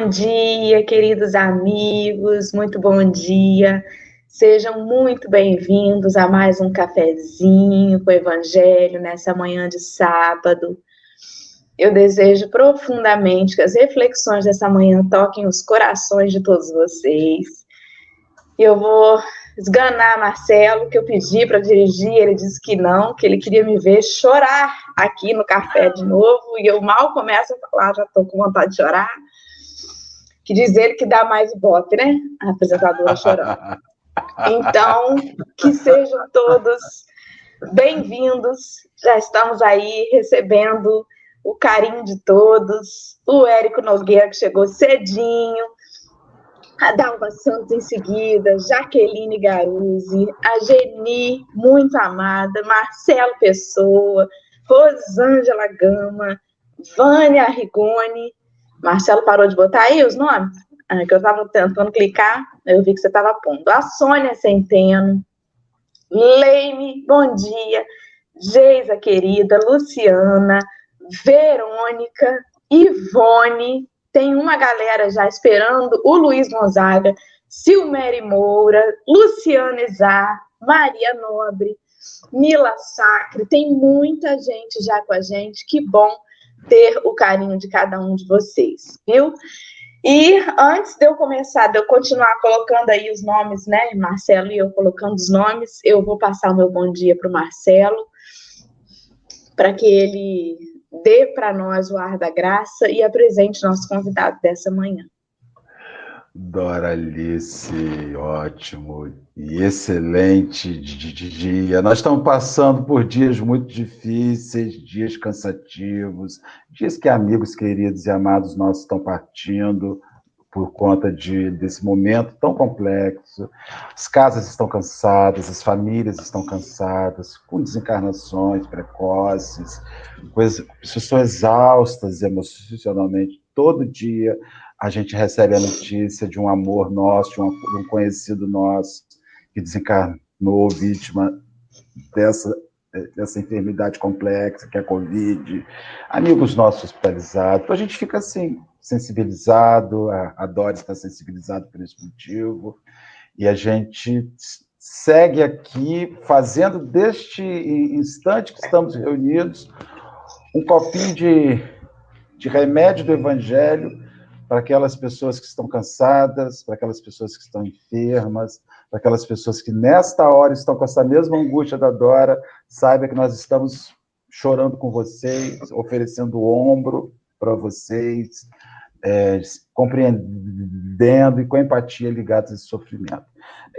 bom dia, queridos amigos, muito bom dia. Sejam muito bem-vindos a mais um cafezinho com o Evangelho nessa manhã de sábado. Eu desejo profundamente que as reflexões dessa manhã toquem os corações de todos vocês. Eu vou esganar Marcelo, que eu pedi para dirigir, ele disse que não, que ele queria me ver chorar aqui no café de novo, e eu mal começo a falar, já estou com vontade de chorar. Que diz ele que dá mais bote, né? A apresentadora chorando. Então, que sejam todos bem-vindos. Já estamos aí recebendo o carinho de todos. O Érico Nogueira, que chegou cedinho. A Dalva Santos em seguida, Jaqueline Garuzzi, a Geni, muito amada, Marcelo Pessoa, Rosângela Gama, Vânia Rigoni. Marcelo parou de botar aí os nomes? Ah, que eu estava tentando clicar, eu vi que você estava pondo. A Sônia Centeno, Leime, bom dia. Geisa querida, Luciana, Verônica, Ivone, tem uma galera já esperando, o Luiz Gonzaga, Silmere Moura, Luciana Izar, Maria Nobre, Mila Sacre, tem muita gente já com a gente, que bom ter o carinho de cada um de vocês, viu? E antes de eu começar, de eu continuar colocando aí os nomes, né, Marcelo e eu colocando os nomes, eu vou passar o meu bom dia para o Marcelo, para que ele dê para nós o ar da graça e apresente nosso convidado dessa manhã. Doralice, ótimo e excelente dia. Nós estamos passando por dias muito difíceis, dias cansativos, dias que amigos queridos e amados nossos estão partindo por conta de, desse momento tão complexo. As casas estão cansadas, as famílias estão cansadas, com desencarnações precoces, pessoas exaustas emocionalmente todo dia a gente recebe a notícia de um amor nosso, de um, de um conhecido nosso que desencarnou vítima dessa, dessa enfermidade complexa que é a Covid, amigos nossos hospitalizados. Então a gente fica assim, sensibilizado, a, a está sensibilizada por esse motivo, e a gente segue aqui fazendo deste instante que estamos reunidos um copinho de, de remédio do Evangelho para aquelas pessoas que estão cansadas, para aquelas pessoas que estão enfermas, para aquelas pessoas que nesta hora estão com essa mesma angústia da Dora, saiba que nós estamos chorando com vocês, oferecendo ombro para vocês, é, compreendendo e com empatia ligados a esse sofrimento.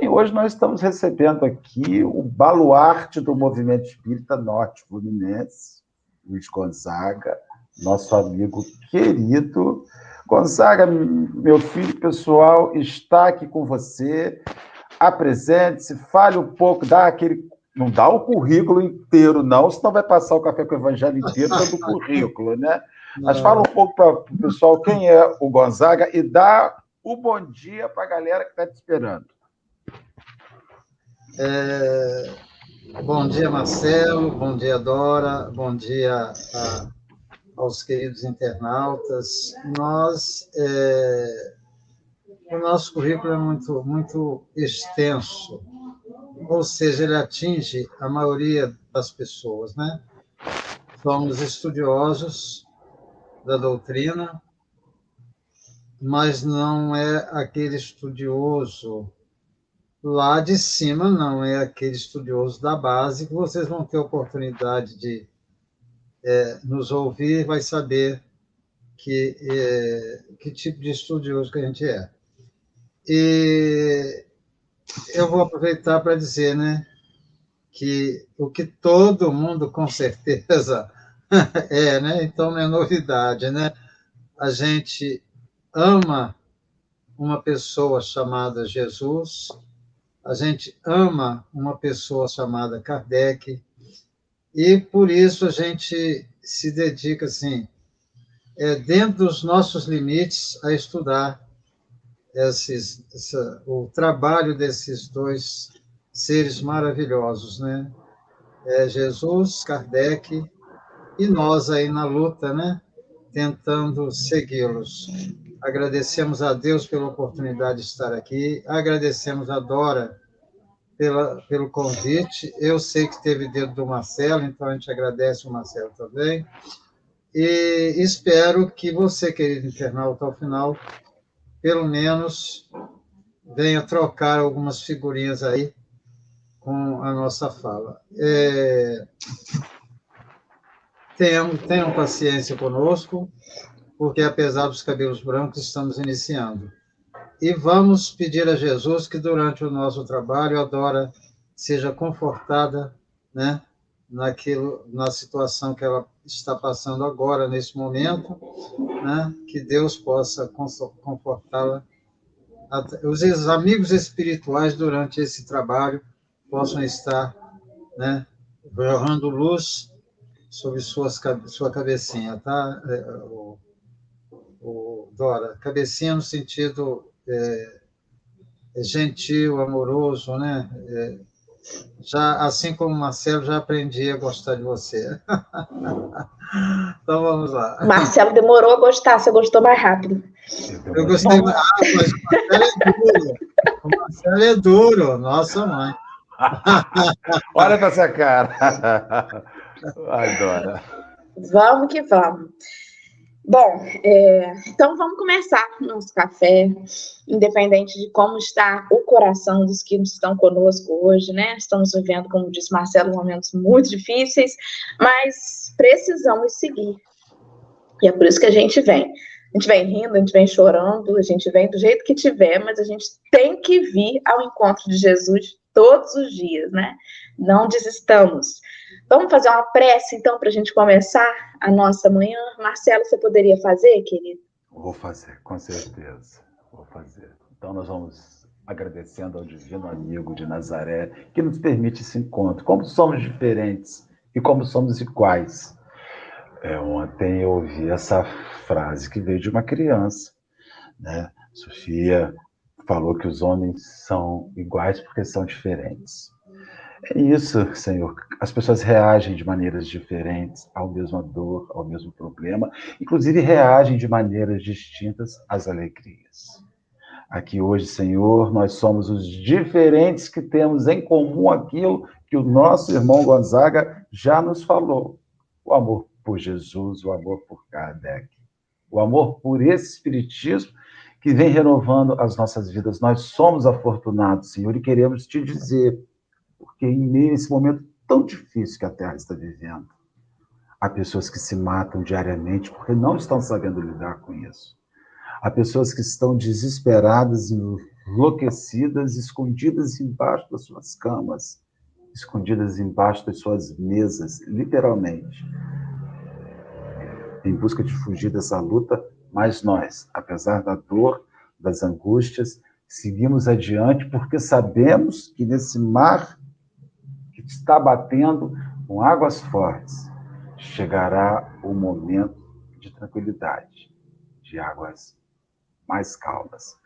E hoje nós estamos recebendo aqui o baluarte do movimento espírita norte fluminense, Luiz Gonzaga, nosso amigo querido, Gonzaga, meu filho pessoal, está aqui com você. Apresente-se, fale um pouco, dá aquele. Não dá o currículo inteiro, não, senão vai passar o café com o evangelho inteiro do currículo, né? Mas fala um pouco para o pessoal quem é o Gonzaga e dá o bom dia para a galera que está te esperando. É... Bom dia, Marcelo. Bom dia, Dora. Bom dia a aos queridos internautas. Nós, é, o nosso currículo é muito, muito extenso, ou seja, ele atinge a maioria das pessoas, né? Somos estudiosos da doutrina, mas não é aquele estudioso lá de cima, não é aquele estudioso da base que vocês vão ter oportunidade de é, nos ouvir vai saber que, é, que tipo de estudioso que a gente é. E eu vou aproveitar para dizer, né, que o que todo mundo com certeza é, né, então não é novidade, né, a gente ama uma pessoa chamada Jesus, a gente ama uma pessoa chamada Kardec, e por isso a gente se dedica, assim, é, dentro dos nossos limites, a estudar esses, essa, o trabalho desses dois seres maravilhosos, né? É Jesus, Kardec e nós aí na luta, né? Tentando segui-los. Agradecemos a Deus pela oportunidade de estar aqui. Agradecemos a Dora pela, pelo convite. Eu sei que teve dedo do Marcelo, então a gente agradece o Marcelo também. E espero que você, querido internauta, ao final, pelo menos venha trocar algumas figurinhas aí com a nossa fala. É... Tenham, tenham paciência conosco, porque apesar dos cabelos brancos, estamos iniciando. E vamos pedir a Jesus que durante o nosso trabalho a Dora seja confortada, né, naquilo, na situação que ela está passando agora nesse momento, né, que Deus possa confortá-la. Os amigos espirituais durante esse trabalho possam estar, né, jorrando luz sobre suas, sua cabecinha, tá, é, o, o Dora? Cabecinha no sentido é, é gentil, amoroso, né? É, já, assim como o Marcelo, já aprendi a gostar de você. então vamos lá. Marcelo demorou a gostar, você gostou mais rápido. Eu gostei mais rápido, mas o Marcelo é duro. O Marcelo é duro, nossa mãe. Olha para essa cara. Adora. Vamos que vamos. Bom, é, então vamos começar nosso café, independente de como está o coração dos que estão conosco hoje, né? Estamos vivendo, como disse Marcelo, momentos muito difíceis, mas precisamos seguir. E é por isso que a gente vem. A gente vem rindo, a gente vem chorando, a gente vem do jeito que tiver, mas a gente tem que vir ao encontro de Jesus todos os dias, né? Não desistamos. Vamos fazer uma prece, então, para a gente começar a nossa manhã? Marcelo, você poderia fazer, querido? Vou fazer, com certeza. Vou fazer. Então, nós vamos agradecendo ao Divino Amigo de Nazaré, que nos permite esse encontro. Como somos diferentes e como somos iguais. É, ontem eu ouvi essa frase que veio de uma criança. Né? Sofia falou que os homens são iguais porque são diferentes. É isso, Senhor. As pessoas reagem de maneiras diferentes ao mesmo dor, ao mesmo problema, inclusive reagem de maneiras distintas às alegrias. Aqui hoje, Senhor, nós somos os diferentes que temos em comum aquilo que o nosso irmão Gonzaga já nos falou: o amor por Jesus, o amor por Kardec, o amor por esse Espiritismo que vem renovando as nossas vidas. Nós somos afortunados, Senhor, e queremos te dizer porque em meio a esse momento tão difícil que a Terra está vivendo, há pessoas que se matam diariamente porque não estão sabendo lidar com isso. Há pessoas que estão desesperadas, enlouquecidas, escondidas embaixo das suas camas, escondidas embaixo das suas mesas, literalmente, em busca de fugir dessa luta, mas nós, apesar da dor, das angústias, seguimos adiante porque sabemos que nesse mar está batendo com águas fortes, chegará o momento de tranquilidade, de águas mais calmas.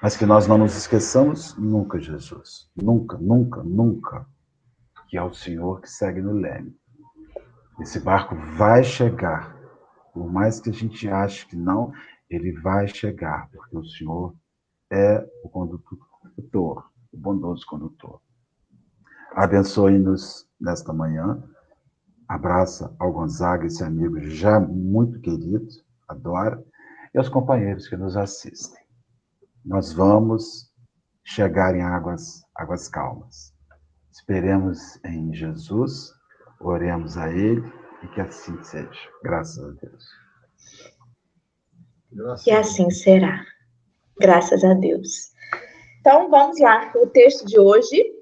Mas que nós não nos esqueçamos nunca, Jesus. Nunca, nunca, nunca. Que é o Senhor que segue no leme. Esse barco vai chegar. Por mais que a gente ache que não, ele vai chegar, porque o Senhor é o condutor, o bondoso condutor. Abençoe-nos nesta manhã. Abraça ao Gonzaga, esse amigo já muito querido, adora, e aos companheiros que nos assistem. Nós vamos chegar em águas, águas calmas. Esperemos em Jesus, oremos a Ele e que assim seja. Graças a Deus. Graças e assim será. Graças a Deus. Então vamos lá. O texto de hoje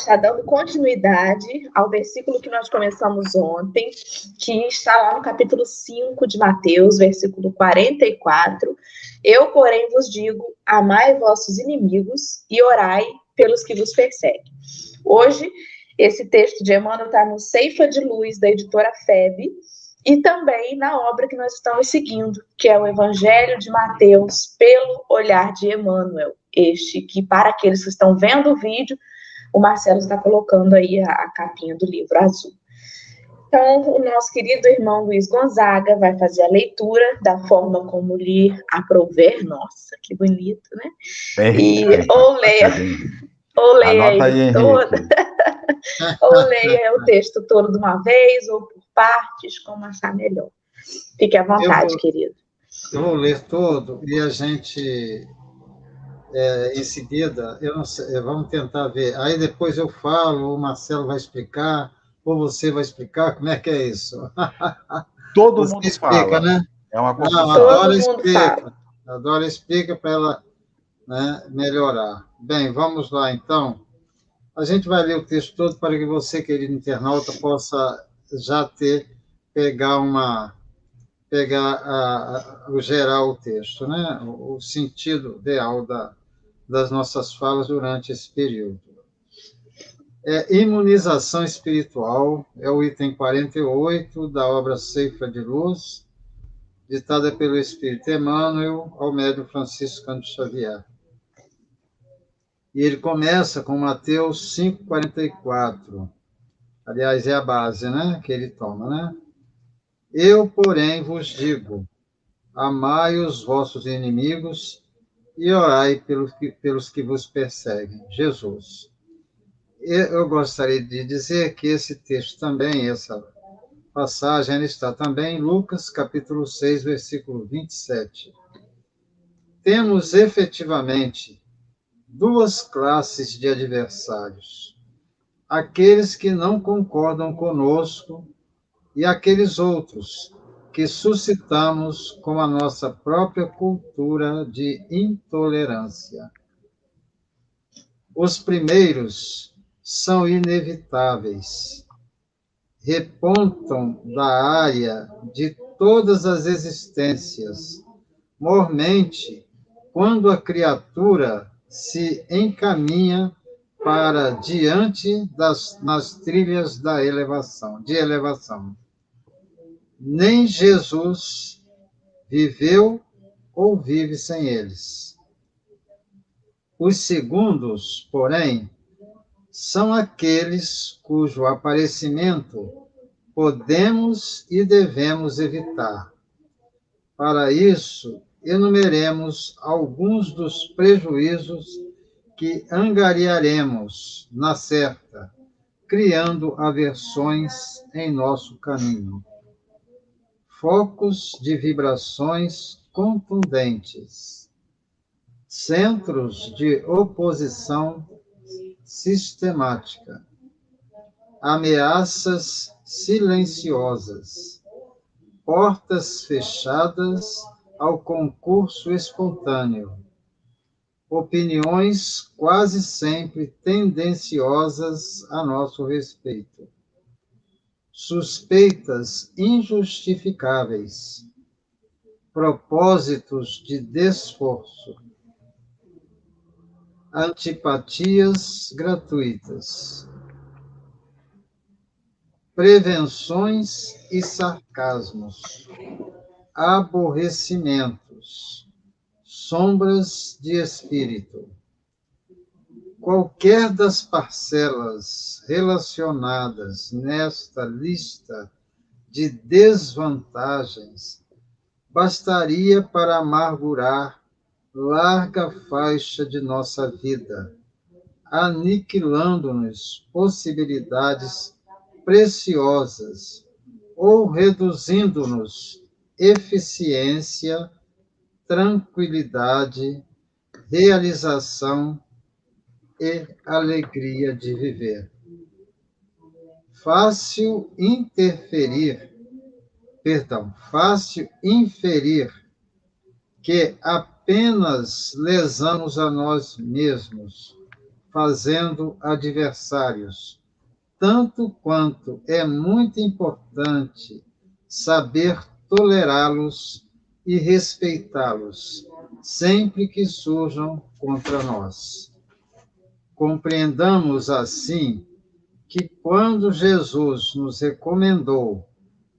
está dando continuidade ao versículo que nós começamos ontem, que está lá no capítulo 5 de Mateus, versículo 44. Eu, porém, vos digo: amai vossos inimigos e orai pelos que vos perseguem. Hoje, esse texto de Emmanuel está no Ceifa de Luz, da editora FEB, e também na obra que nós estamos seguindo, que é o Evangelho de Mateus, pelo olhar de Emmanuel. Este que, para aqueles que estão vendo o vídeo, o Marcelo está colocando aí a, a capinha do livro azul. Então, o nosso querido irmão Luiz Gonzaga vai fazer a leitura da forma como lhe aprouver. Nossa, que bonito, né? e ou leia, ou leia aí toda, ou leia o texto todo de uma vez, ou por partes, como achar melhor. Fique à vontade, vou, querido. Eu vou ler todo e a gente, é, em seguida, eu não sei, vamos tentar ver. Aí depois eu falo, o Marcelo vai explicar, ou você vai explicar como é que é isso? Todo você mundo explica, fala. né? É uma coisa. Não, a Dora explica. A Dora explica para ela né, melhorar. Bem, vamos lá então. A gente vai ler o texto todo para que você, querido internauta, possa já ter pegar uma pegar a, a, o geral o texto, né? O, o sentido real da, das nossas falas durante esse período. É, imunização espiritual é o item 48 da obra Ceifa de Luz, ditada pelo Espírito Emmanuel ao médium Francisco Canto Xavier. E ele começa com Mateus 5,44. Aliás, é a base né, que ele toma, né? Eu, porém, vos digo: amai os vossos inimigos e orai pelos que, pelos que vos perseguem. Jesus eu gostaria de dizer que esse texto também, essa passagem, está também em Lucas, capítulo 6, versículo 27. Temos efetivamente duas classes de adversários: aqueles que não concordam conosco e aqueles outros que suscitamos com a nossa própria cultura de intolerância. Os primeiros são inevitáveis. Repontam da área de todas as existências, mormente, quando a criatura se encaminha para diante das nas trilhas da elevação, de elevação. Nem Jesus viveu ou vive sem eles. Os segundos, porém, são aqueles cujo aparecimento podemos e devemos evitar. Para isso, enumeremos alguns dos prejuízos que angariaremos na certa, criando aversões em nosso caminho. Focos de vibrações contundentes, centros de oposição sistemática, ameaças silenciosas, portas fechadas ao concurso espontâneo, opiniões quase sempre tendenciosas a nosso respeito, suspeitas injustificáveis, propósitos de desforço, antipatias gratuitas, prevenções e sarcasmos, aborrecimentos, sombras de espírito. Qualquer das parcelas relacionadas nesta lista de desvantagens bastaria para amargurar larga faixa de nossa vida, aniquilando-nos possibilidades preciosas ou reduzindo-nos eficiência, tranquilidade, realização e alegria de viver. Fácil interferir, perdão, fácil inferir que apenas lesamos a nós mesmos, fazendo adversários, tanto quanto é muito importante saber tolerá-los e respeitá-los, sempre que surjam contra nós. Compreendamos assim que quando Jesus nos recomendou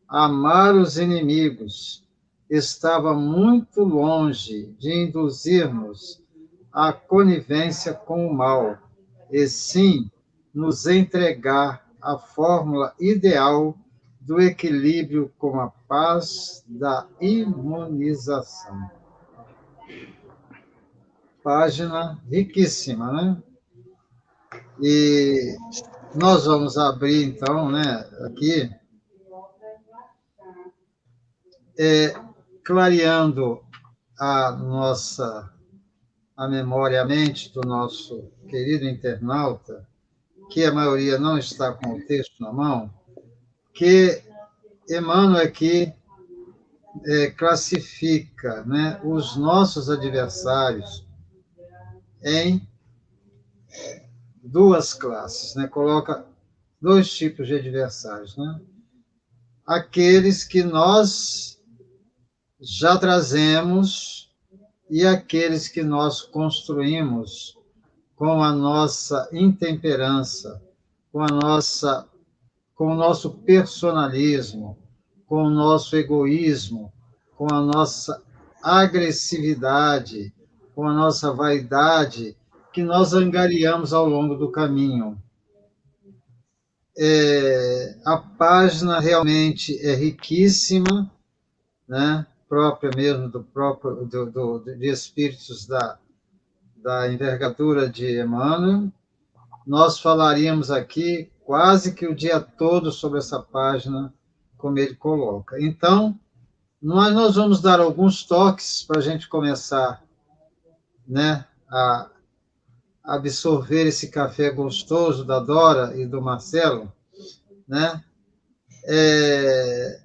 amar os inimigos, estava muito longe de induzir-nos à conivência com o mal, e sim nos entregar a fórmula ideal do equilíbrio com a paz da imunização. Página riquíssima, né? E nós vamos abrir, então, né, aqui, é, clareando a nossa a memória, a mente do nosso querido internauta, que a maioria não está com o texto na mão, que Emmanuel aqui é, classifica né, os nossos adversários em duas classes, né? coloca dois tipos de adversários. Né? Aqueles que nós já trazemos e aqueles que nós construímos com a nossa intemperança, com a nossa com o nosso personalismo, com o nosso egoísmo, com a nossa agressividade, com a nossa vaidade, que nós angariamos ao longo do caminho. É, a página realmente é riquíssima, né? própria mesmo do próprio do, do, de espíritos da, da envergadura de Emmanuel. Nós falaríamos aqui quase que o dia todo sobre essa página, como ele coloca. Então, nós, nós vamos dar alguns toques para a gente começar né, a absorver esse café gostoso da Dora e do Marcelo, né? É,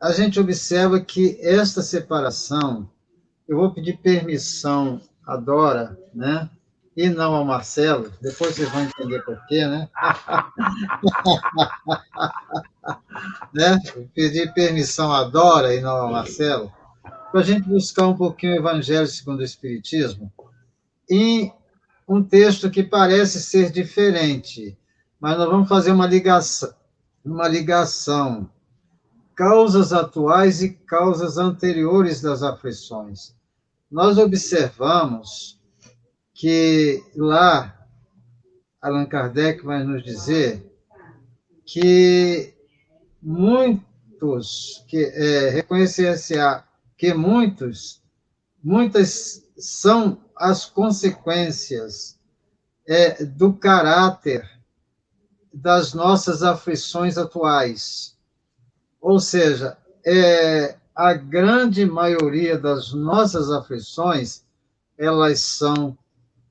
a gente observa que esta separação, eu vou pedir permissão à Dora, né? e não ao Marcelo, depois vocês vão entender por quê, né? né? Pedir permissão à Dora e não ao Marcelo, para a gente buscar um pouquinho o Evangelho segundo o Espiritismo, em um texto que parece ser diferente, mas nós vamos fazer uma ligação, uma ligação causas atuais e causas anteriores das aflições. Nós observamos que lá Allan Kardec vai nos dizer que muitos, que é, reconhecer-se que muitos, muitas são as consequências é, do caráter das nossas aflições atuais. Ou seja, é, a grande maioria das nossas aflições, elas são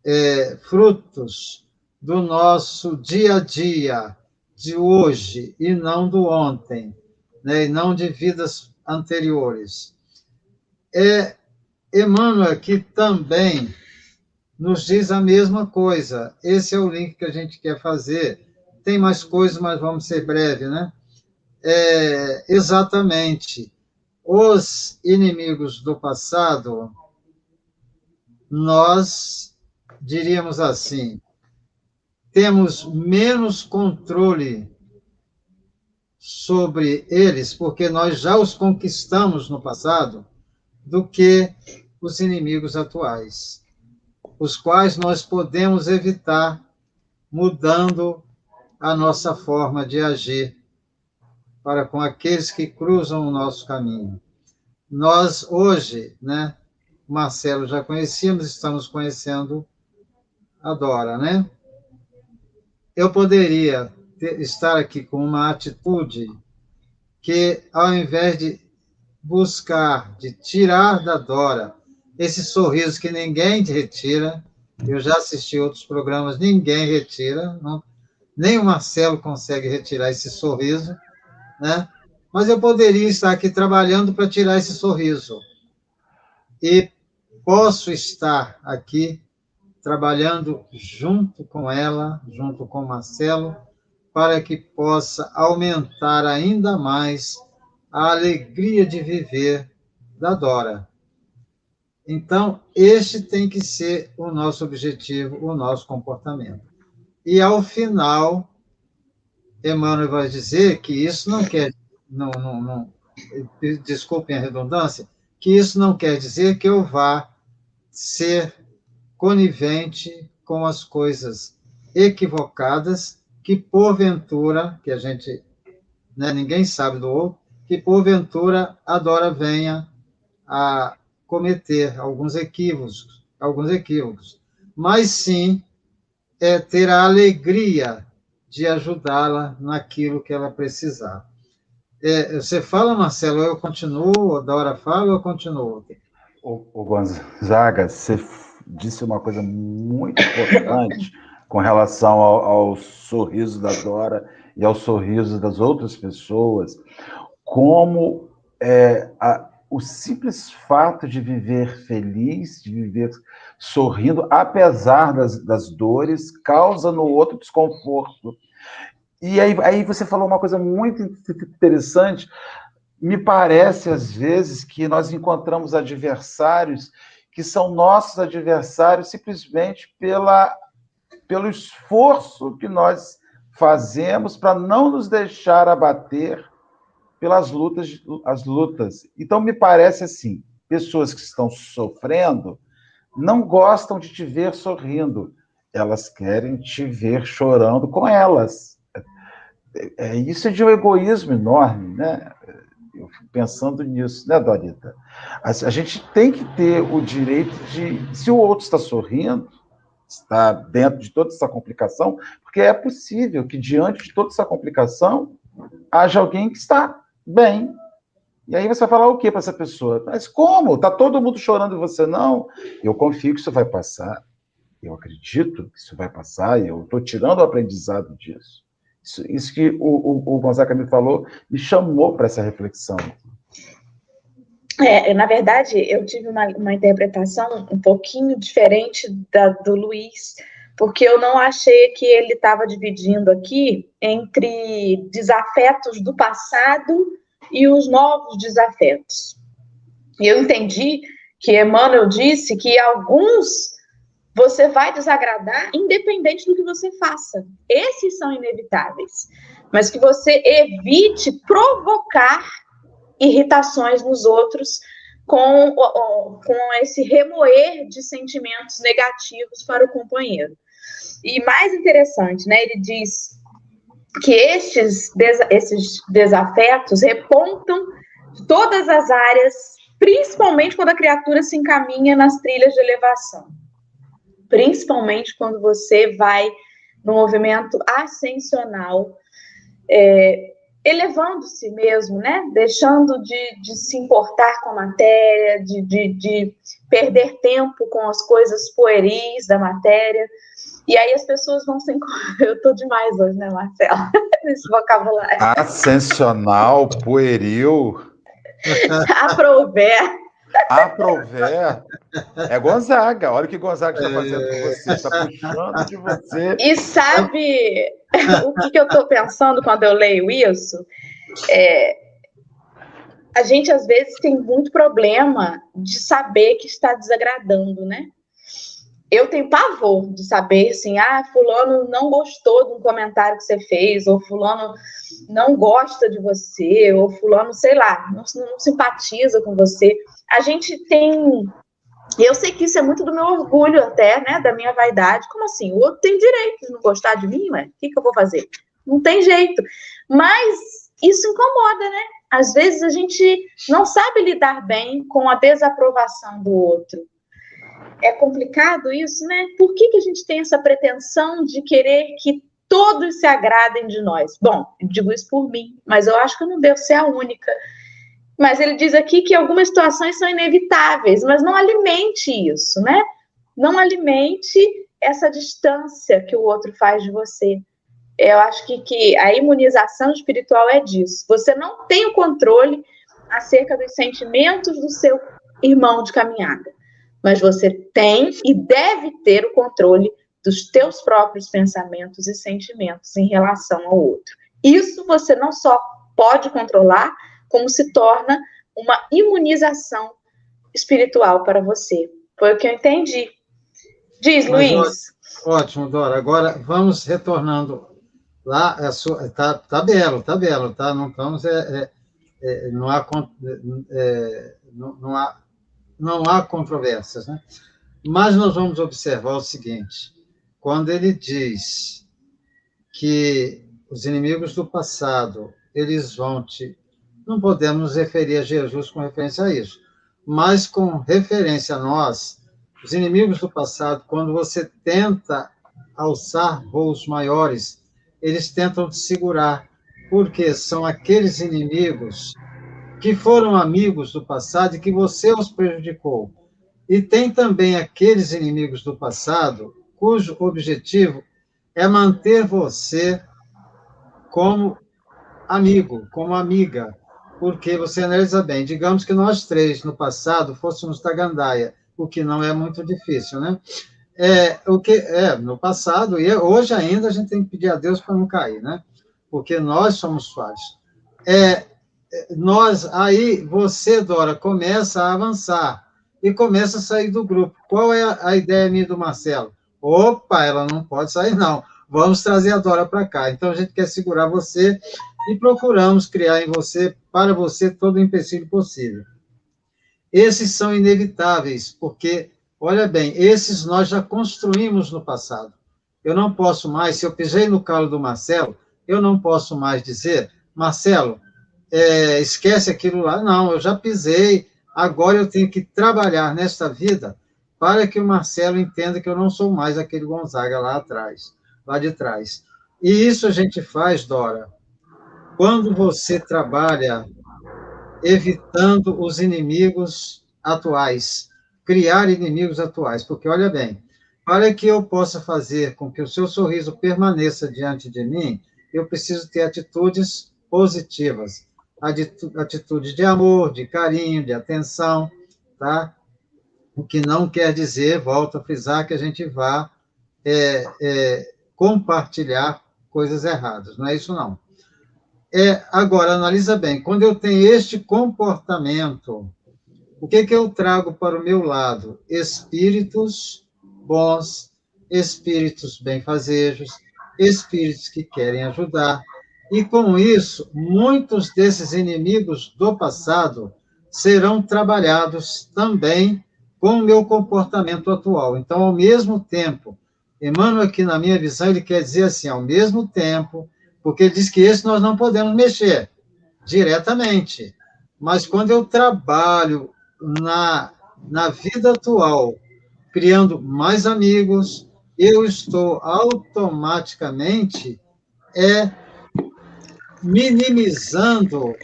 é, frutos do nosso dia a dia, de hoje, e não do ontem, né, e não de vidas anteriores. É, Emmanuel aqui também nos diz a mesma coisa. Esse é o link que a gente quer fazer. Tem mais coisas, mas vamos ser breve, né? É, exatamente. Os inimigos do passado, nós diríamos assim, temos menos controle sobre eles, porque nós já os conquistamos no passado, do que os inimigos atuais, os quais nós podemos evitar mudando a nossa forma de agir para com aqueles que cruzam o nosso caminho. Nós hoje, né, Marcelo já conhecíamos, estamos conhecendo adora, né? Eu poderia ter, estar aqui com uma atitude que, ao invés de buscar, de tirar da Dora esse sorriso que ninguém retira, eu já assisti outros programas, ninguém retira, não, nem o Marcelo consegue retirar esse sorriso, né? Mas eu poderia estar aqui trabalhando para tirar esse sorriso. E posso estar aqui trabalhando junto com ela, junto com Marcelo, para que possa aumentar ainda mais a alegria de viver da Dora. Então, este tem que ser o nosso objetivo, o nosso comportamento. E, ao final, Emmanuel vai dizer que isso não quer, não, não, não, desculpem a redundância, que isso não quer dizer que eu vá ser conivente com as coisas equivocadas que, porventura, que a gente né, ninguém sabe do outro, que porventura a Dora venha a cometer alguns equívocos, alguns equívocos, mas sim é, ter a alegria de ajudá-la naquilo que ela precisar. É, você fala, Marcelo, eu continuo, a Dora fala ou eu continuo? O, o Gonzaga, você disse uma coisa muito importante com relação ao, ao sorriso da Dora e ao sorriso das outras pessoas, como é, a, o simples fato de viver feliz, de viver sorrindo, apesar das, das dores, causa no outro desconforto. E aí, aí você falou uma coisa muito interessante. Me parece, às vezes, que nós encontramos adversários que são nossos adversários simplesmente pela, pelo esforço que nós fazemos para não nos deixar abater pelas lutas, as lutas. Então me parece assim, pessoas que estão sofrendo não gostam de te ver sorrindo, elas querem te ver chorando com elas. É, é isso é de um egoísmo enorme, né? Eu fico pensando nisso, né, Dorita? A, a gente tem que ter o direito de, se o outro está sorrindo, está dentro de toda essa complicação, porque é possível que diante de toda essa complicação haja alguém que está bem. E aí você vai falar o que para essa pessoa? Mas como? Está todo mundo chorando e você não? Eu confio que isso vai passar. Eu acredito que isso vai passar e eu estou tirando o aprendizado disso. Isso, isso que o, o, o Gonzaga me falou me chamou para essa reflexão. É, na verdade, eu tive uma, uma interpretação um pouquinho diferente da do Luiz, porque eu não achei que ele estava dividindo aqui entre desafetos do passado e os novos desafetos. Eu entendi que Emmanuel disse que alguns você vai desagradar independente do que você faça. Esses são inevitáveis. Mas que você evite provocar irritações nos outros com, com esse remoer de sentimentos negativos para o companheiro. E mais interessante, né? Ele diz que estes, esses desafetos repontam todas as áreas, principalmente quando a criatura se encaminha nas trilhas de elevação principalmente quando você vai no movimento ascensional, é, elevando-se mesmo, né? Deixando de, de, se importar com a matéria, de, de, de perder tempo com as coisas pueris da matéria. E aí as pessoas vão se. Eu tô demais hoje, né, Marcelo? Esse vocabulário. Ascensional, pueril. Aprover. Aprover é Gonzaga. Olha o que Gonzaga está fazendo com você. Está puxando de você. E sabe o que, que eu estou pensando quando eu leio isso? É, a gente às vezes tem muito problema de saber que está desagradando, né? Eu tenho pavor de saber assim, ah, fulano não gostou de um comentário que você fez, ou fulano não gosta de você, ou fulano, sei lá, não, não simpatiza com você a gente tem. Eu sei que isso é muito do meu orgulho, até, né? Da minha vaidade. Como assim? O outro tem direito de não gostar de mim, ué? O que, que eu vou fazer? Não tem jeito. Mas isso incomoda, né? Às vezes a gente não sabe lidar bem com a desaprovação do outro. É complicado isso, né? Por que, que a gente tem essa pretensão de querer que todos se agradem de nós? Bom, digo isso por mim, mas eu acho que eu não devo ser a única. Mas ele diz aqui que algumas situações são inevitáveis, mas não alimente isso, né? Não alimente essa distância que o outro faz de você. Eu acho que, que a imunização espiritual é disso. Você não tem o controle acerca dos sentimentos do seu irmão de caminhada, mas você tem e deve ter o controle dos teus próprios pensamentos e sentimentos em relação ao outro. Isso você não só pode controlar, como se torna uma imunização espiritual para você. Foi o que eu entendi. Diz, Mas, Luiz. Ótimo, Dora. Agora vamos retornando lá. É sua, tá, tá belo, tá belo, tá? Não estamos. É, é, é, não, há, é, não, não, há, não há controvérsias, né? Mas nós vamos observar o seguinte: quando ele diz que os inimigos do passado eles vão te. Não podemos referir a Jesus com referência a isso, mas com referência a nós, os inimigos do passado, quando você tenta alçar voos maiores, eles tentam te segurar, porque são aqueles inimigos que foram amigos do passado e que você os prejudicou. E tem também aqueles inimigos do passado cujo objetivo é manter você como amigo, como amiga, porque você analisa bem, digamos que nós três no passado fôssemos da Gandaia, o que não é muito difícil, né? É, o que é no passado e hoje ainda a gente tem que pedir a Deus para não cair, né? Porque nós somos falhos. É, nós aí você Dora começa a avançar e começa a sair do grupo. Qual é a, ideia minha do Marcelo? Opa, ela não pode sair não. Vamos trazer a Dora para cá. Então a gente quer segurar você e procuramos criar em você para você todo o empecilho possível. Esses são inevitáveis, porque olha bem, esses nós já construímos no passado. Eu não posso mais, se eu pisei no calo do Marcelo, eu não posso mais dizer, Marcelo, é, esquece aquilo lá. Não, eu já pisei, agora eu tenho que trabalhar nesta vida para que o Marcelo entenda que eu não sou mais aquele Gonzaga lá atrás, lá de trás. E isso a gente faz, Dora, quando você trabalha evitando os inimigos atuais, criar inimigos atuais, porque olha bem, para que eu possa fazer com que o seu sorriso permaneça diante de mim, eu preciso ter atitudes positivas atitude de amor, de carinho, de atenção, tá? O que não quer dizer, volto a frisar, que a gente vá é, é, compartilhar coisas erradas, não é isso não. É, agora, analisa bem, quando eu tenho este comportamento, o que, que eu trago para o meu lado? Espíritos bons, espíritos benfazejos, espíritos que querem ajudar, e com isso, muitos desses inimigos do passado serão trabalhados também com o meu comportamento atual. Então, ao mesmo tempo, Emmanuel, aqui na minha visão, ele quer dizer assim, ao mesmo tempo, porque ele diz que esse nós não podemos mexer diretamente. Mas quando eu trabalho na, na vida atual, criando mais amigos, eu estou automaticamente é minimizando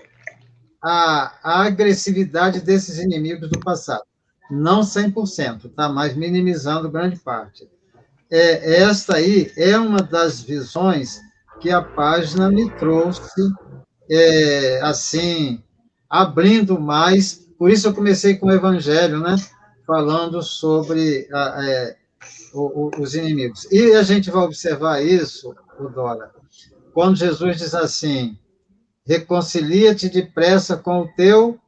a, a agressividade desses inimigos do passado. Não 100%, tá? mas minimizando grande parte. É, esta aí é uma das visões que a página me trouxe, é, assim, abrindo mais. Por isso eu comecei com o Evangelho, né? Falando sobre a, é, o, o, os inimigos. E a gente vai observar isso, Dora, quando Jesus diz assim: reconcilia-te depressa com o teu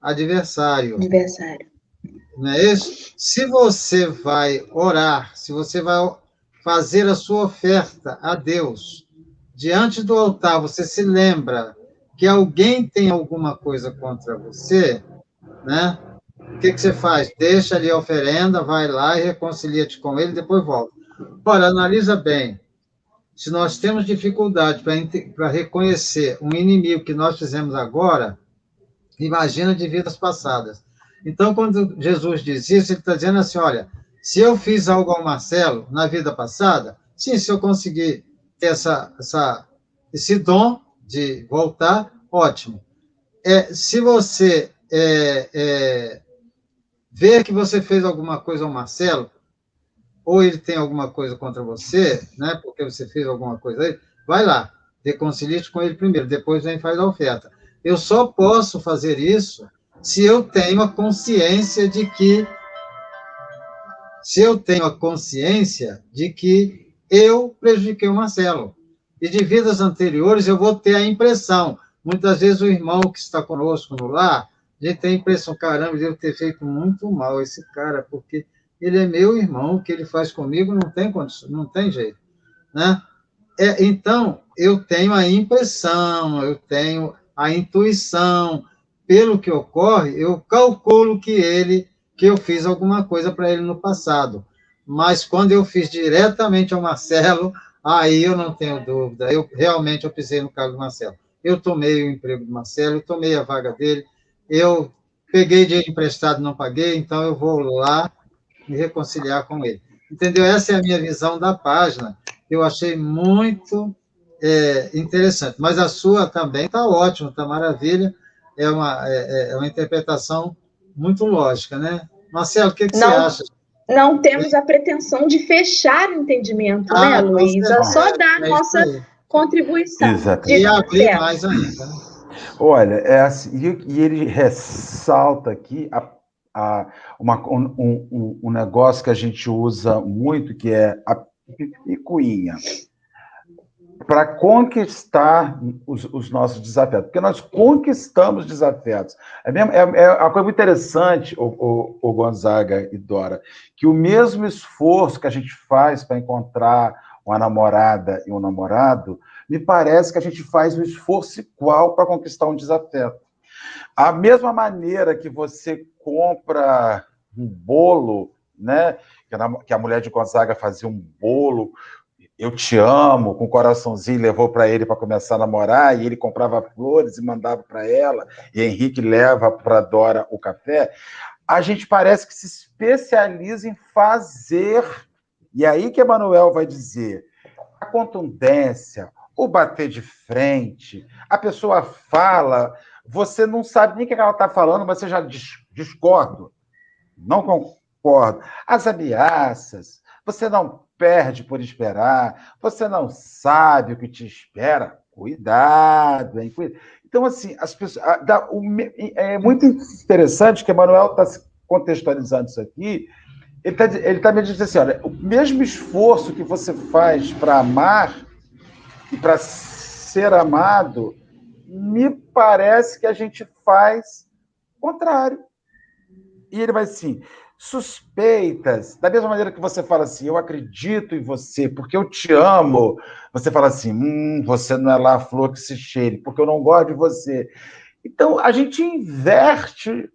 adversário. Adversário. Não é isso? Se você vai orar, se você vai fazer a sua oferta a Deus, diante do altar, você se lembra que alguém tem alguma coisa contra você, né? O que, que você faz? Deixa ali a oferenda, vai lá e reconcilia-te com ele, depois volta. Olha, analisa bem se nós temos dificuldade para reconhecer um inimigo que nós fizemos agora, imagina de vidas passadas. Então, quando Jesus diz isso, ele está dizendo assim: olha, se eu fiz algo ao Marcelo na vida passada, sim, se eu conseguir ter essa, essa, esse dom de voltar, ótimo. É, se você é, é, ver que você fez alguma coisa ao Marcelo, ou ele tem alguma coisa contra você, né, porque você fez alguma coisa aí, vai lá, reconcilie-se com ele primeiro, depois vem e faz a oferta. Eu só posso fazer isso se eu tenho a consciência de que se eu tenho a consciência de que eu prejudiquei o Marcelo. E de vidas anteriores eu vou ter a impressão, muitas vezes o irmão que está conosco no lar, a gente tem a impressão, caramba, eu ter feito muito mal esse cara, porque ele é meu irmão, o que ele faz comigo não tem condição, não tem jeito, né? É, então, eu tenho a impressão, eu tenho a intuição, pelo que ocorre, eu calculo que ele, que eu fiz alguma coisa para ele no passado. Mas quando eu fiz diretamente ao Marcelo, aí eu não tenho dúvida, eu realmente eu pisei no carro do Marcelo. eu tomei o emprego do Marcelo, eu tomei a vaga dele, eu peguei dinheiro emprestado não paguei, então eu vou lá me reconciliar com ele. Entendeu? Essa é a minha visão da página. Eu achei muito é, interessante. Mas a sua também está ótima, está maravilha. É uma, é, é, uma interpretação muito lógica, né? Marcelo, o que, que não, você acha? Não temos a pretensão de fechar o entendimento, ah, né, Luísa? Só dar a é nossa contribuição. Exatamente. E abrir mais ainda. Né? Olha, é assim, e ele ressalta aqui a, a, uma, um, um, um, negócio que a gente usa muito, que é a picuinha para conquistar os, os, nossos desafios, porque nós conquistamos desafios. É, mesmo, é, é uma coisa muito interessante, o, o, o, Gonzaga e Dora, que o mesmo esforço que a gente faz para encontrar uma namorada e um namorado, me parece que a gente faz um esforço igual para conquistar um desafio. A mesma maneira que você compra um bolo, né? Que a mulher de Gonzaga fazia um bolo eu te amo, com um coraçãozinho, levou para ele para começar a namorar, e ele comprava flores e mandava para ela, e Henrique leva para Dora o café. A gente parece que se especializa em fazer. E aí que Emanuel vai dizer: a contundência, o bater de frente, a pessoa fala, você não sabe nem o que ela está falando, mas você já discorda. Não concordo. As ameaças, você não perde por esperar, você não sabe o que te espera. Cuidado, hein? Então, assim, as pessoas. É muito interessante que Emanuel está contextualizando isso aqui. Ele está ele tá me dizendo assim: olha, o mesmo esforço que você faz para amar e para ser amado, me parece que a gente faz o contrário. E ele vai assim: suspeitas. Da mesma maneira que você fala assim, eu acredito em você, porque eu te amo. Você fala assim, hum, você não é lá a flor que se cheire, porque eu não gosto de você. Então, a gente inverte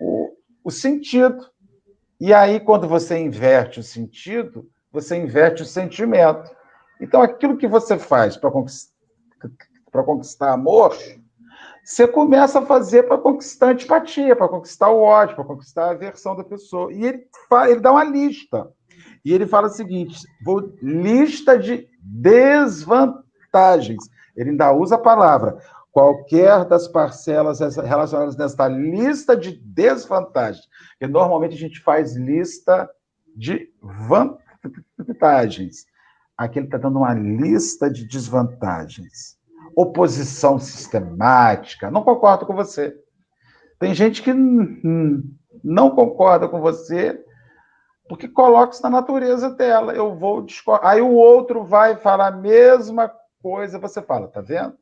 o, o sentido. E aí, quando você inverte o sentido, você inverte o sentimento. Então, aquilo que você faz para conquistar, conquistar amor, você começa a fazer para conquistar antipatia, para conquistar o ódio, para conquistar a aversão da pessoa. E ele, fala, ele dá uma lista. E ele fala o seguinte: vou, lista de desvantagens. Ele ainda usa a palavra. Qualquer das parcelas relacionadas nesta lista de desvantagens. Porque normalmente a gente faz lista de vantagens. Aqui ele está dando uma lista de desvantagens oposição sistemática. Não concordo com você. Tem gente que não concorda com você porque coloca isso na natureza dela. Eu vou discordar. Aí o outro vai falar a mesma coisa, você fala, tá vendo?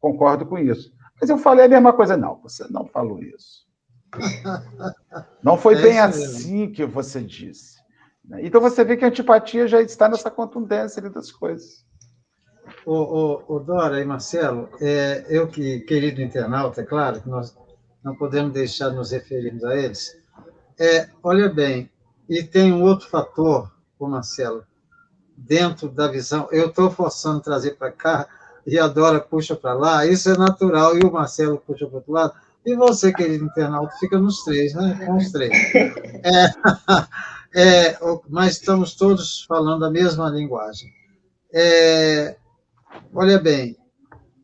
Concordo com isso. Mas eu falei a mesma coisa. Não, você não falou isso. Não foi é bem assim que você disse. Então você vê que a antipatia já está nessa contundência das coisas. O, o, o Dora e Marcelo, é, eu que, querido internauta, é claro que nós não podemos deixar de nos referirmos a eles. É, olha bem, e tem um outro fator, o Marcelo, dentro da visão, eu estou forçando trazer para cá, e a Dora puxa para lá, isso é natural, e o Marcelo puxa para o outro lado, e você, querido internauta, fica nos três, né? Com os três. É, é, mas estamos todos falando a mesma linguagem. É, Olha bem,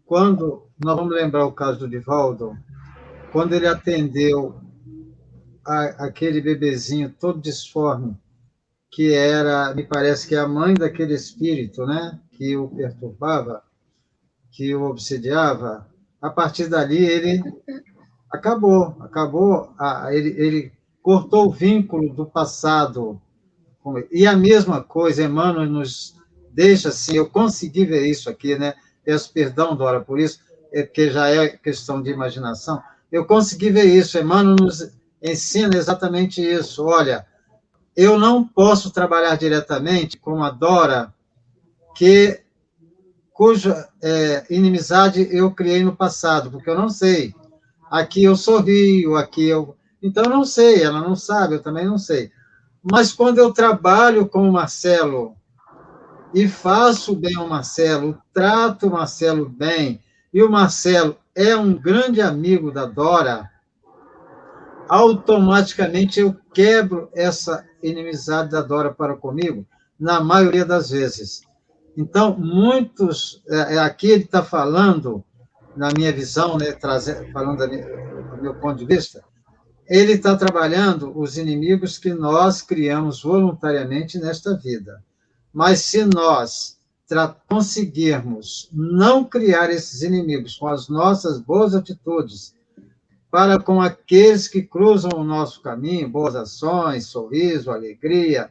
quando nós vamos lembrar o caso do Divaldo, quando ele atendeu a, aquele bebezinho todo disforme, que era, me parece que é a mãe daquele espírito, né, que o perturbava, que o obsediava, a partir dali ele acabou, acabou, a, ele, ele cortou o vínculo do passado. E a mesma coisa, Emmanuel nos deixa assim, eu consegui ver isso aqui, né? Peço perdão, Dora, por isso, é porque já é questão de imaginação. Eu consegui ver isso. Emmanuel nos ensina exatamente isso. Olha, eu não posso trabalhar diretamente com a Dora, que cuja é, inimizade eu criei no passado, porque eu não sei. Aqui eu sorrio, aqui eu. Então eu não sei, ela não sabe, eu também não sei. Mas quando eu trabalho com o Marcelo, e faço bem ao Marcelo, trato o Marcelo bem, e o Marcelo é um grande amigo da Dora, automaticamente eu quebro essa inimizade da Dora para comigo, na maioria das vezes. Então, muitos, é, é aqui ele está falando, na minha visão, né, falando do meu ponto de vista, ele está trabalhando os inimigos que nós criamos voluntariamente nesta vida. Mas se nós conseguirmos não criar esses inimigos com as nossas boas atitudes, para com aqueles que cruzam o nosso caminho, boas ações, sorriso, alegria,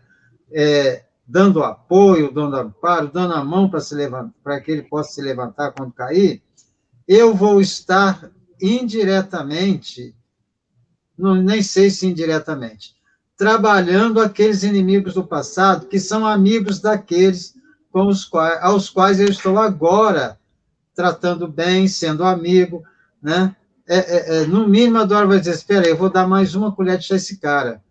é, dando apoio, dando amparo, dando a mão para que ele possa se levantar quando cair, eu vou estar indiretamente não, nem sei se indiretamente, trabalhando aqueles inimigos do passado que são amigos daqueles com os quais, aos quais eu estou agora tratando bem, sendo amigo, né? É, é, é, no mínimo, a Dora vai dizer, espera eu vou dar mais uma colher de chá a esse cara,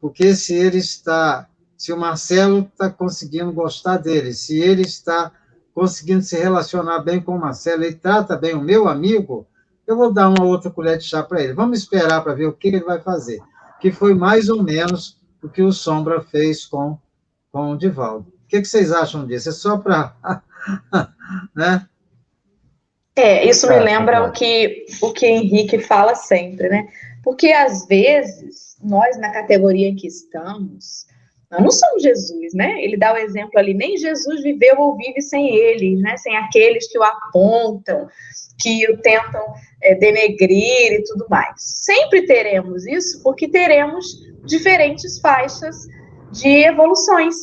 porque se ele está, se o Marcelo está conseguindo gostar dele, se ele está conseguindo se relacionar bem com o Marcelo, ele trata bem o meu amigo, eu vou dar uma outra colher de chá para ele. Vamos esperar para ver o que ele vai fazer. Que foi mais ou menos o que o Sombra fez com, com o Divaldo. O que, que vocês acham disso? É só para. né? É, isso me lembra o que o que Henrique fala sempre, né? Porque às vezes nós na categoria em que estamos, não somos Jesus, né? Ele dá o exemplo ali, nem Jesus viveu ou vive sem ele, né? Sem aqueles que o apontam, que o tentam é, denegrir e tudo mais. Sempre teremos isso, porque teremos diferentes faixas de evoluções.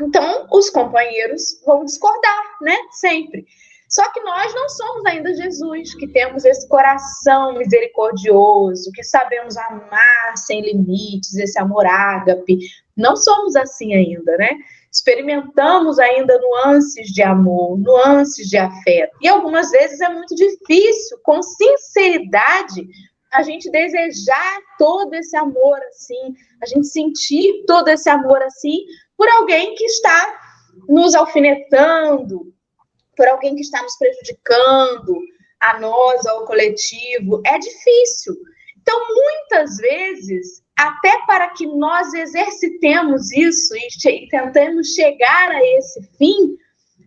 Então, os companheiros vão discordar, né? Sempre. Só que nós não somos ainda Jesus, que temos esse coração misericordioso, que sabemos amar sem limites, esse amor ágape. Não somos assim ainda, né? experimentamos ainda nuances de amor, nuances de afeto. E algumas vezes é muito difícil, com sinceridade, a gente desejar todo esse amor assim, a gente sentir todo esse amor assim por alguém que está nos alfinetando, por alguém que está nos prejudicando, a nós, ao coletivo. É difícil. Então, muitas vezes, até para que nós exercitemos isso e tentemos chegar a esse fim,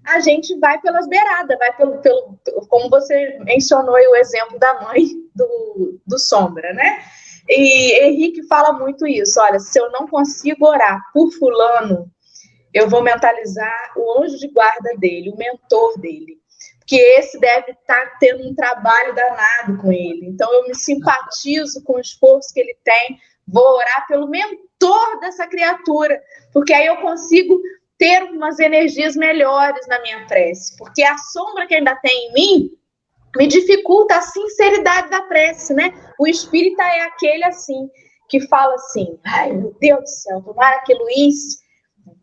a gente vai pelas beiradas, vai pelo, pelo como você mencionou o exemplo da mãe do, do Sombra, né? E Henrique fala muito isso. Olha, se eu não consigo orar por fulano, eu vou mentalizar o anjo de guarda dele, o mentor dele que esse deve estar tá tendo um trabalho danado com ele. Então eu me simpatizo com o esforço que ele tem Vou orar pelo mentor dessa criatura, porque aí eu consigo ter umas energias melhores na minha prece, porque a sombra que ainda tem em mim me dificulta a sinceridade da prece, né? O espírita é aquele assim que fala assim: ai meu Deus do céu, tomara que Luiz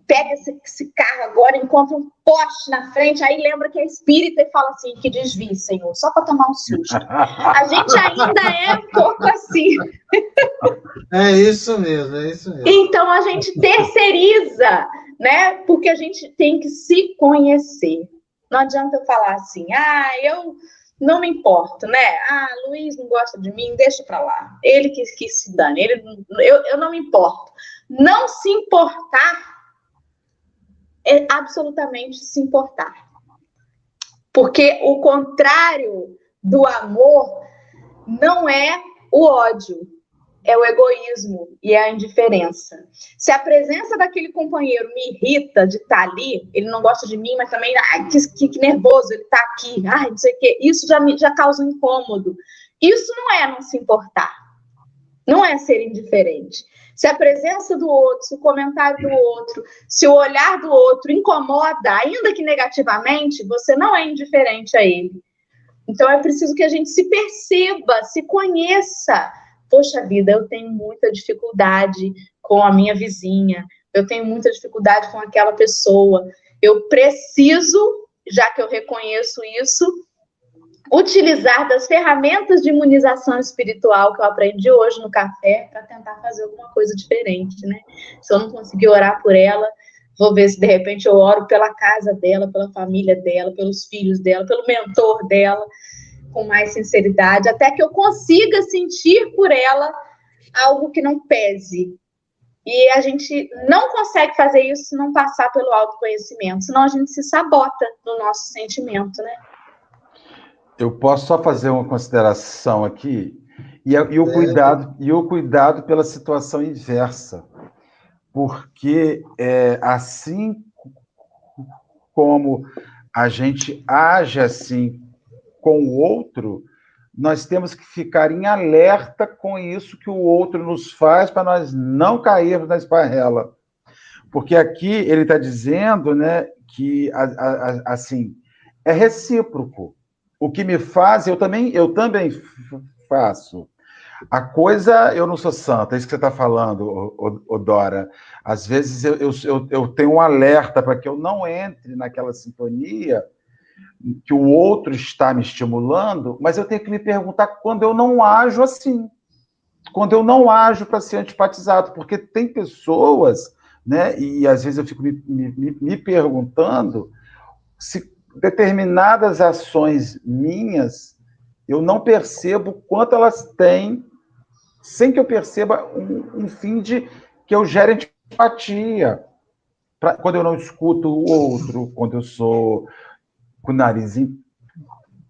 pega esse, esse, carro agora, encontra um poste na frente, aí lembra que é espírita e fala assim, que desvie, Senhor, só para tomar um susto. A gente ainda é um pouco assim. É isso mesmo, é isso mesmo. Então a gente terceiriza, né? Porque a gente tem que se conhecer. Não adianta eu falar assim, ah, eu não me importo, né? Ah, Luiz não gosta de mim, deixa para lá. Ele que, que se dane, ele, eu, eu não me importo. Não se importar é absolutamente se importar. Porque o contrário do amor não é o ódio, é o egoísmo e é a indiferença. Se a presença daquele companheiro me irrita de estar tá ali, ele não gosta de mim, mas também, ai, que, que, que nervoso, ele está aqui, ai, não sei o quê, isso já, me, já causa um incômodo. Isso não é não se importar, não é ser indiferente. Se a presença do outro, se o comentário do outro, se o olhar do outro incomoda, ainda que negativamente, você não é indiferente a ele. Então é preciso que a gente se perceba, se conheça. Poxa vida, eu tenho muita dificuldade com a minha vizinha, eu tenho muita dificuldade com aquela pessoa. Eu preciso, já que eu reconheço isso, utilizar das ferramentas de imunização espiritual que eu aprendi hoje no café para tentar fazer alguma coisa diferente, né? Se eu não conseguir orar por ela, vou ver se de repente eu oro pela casa dela, pela família dela, pelos filhos dela, pelo mentor dela, com mais sinceridade, até que eu consiga sentir por ela algo que não pese. E a gente não consegue fazer isso se não passar pelo autoconhecimento, senão a gente se sabota no nosso sentimento, né? Eu posso só fazer uma consideração aqui e, e o cuidado e o cuidado pela situação inversa, porque é, assim como a gente age assim com o outro, nós temos que ficar em alerta com isso que o outro nos faz para nós não cairmos na esparrela. Porque aqui ele está dizendo né, que assim é recíproco. O que me faz, eu também, eu também faço. A coisa, eu não sou santa, é isso que você está falando, Odora. Às vezes eu, eu, eu tenho um alerta para que eu não entre naquela sintonia que o outro está me estimulando, mas eu tenho que me perguntar quando eu não ajo assim. Quando eu não ajo para ser antipatizado, porque tem pessoas, né, e às vezes eu fico me, me, me perguntando se determinadas ações minhas eu não percebo quanto elas têm, sem que eu perceba um, um fim de que eu gere antipatia. Pra, quando eu não escuto o outro, quando eu sou com o nariz em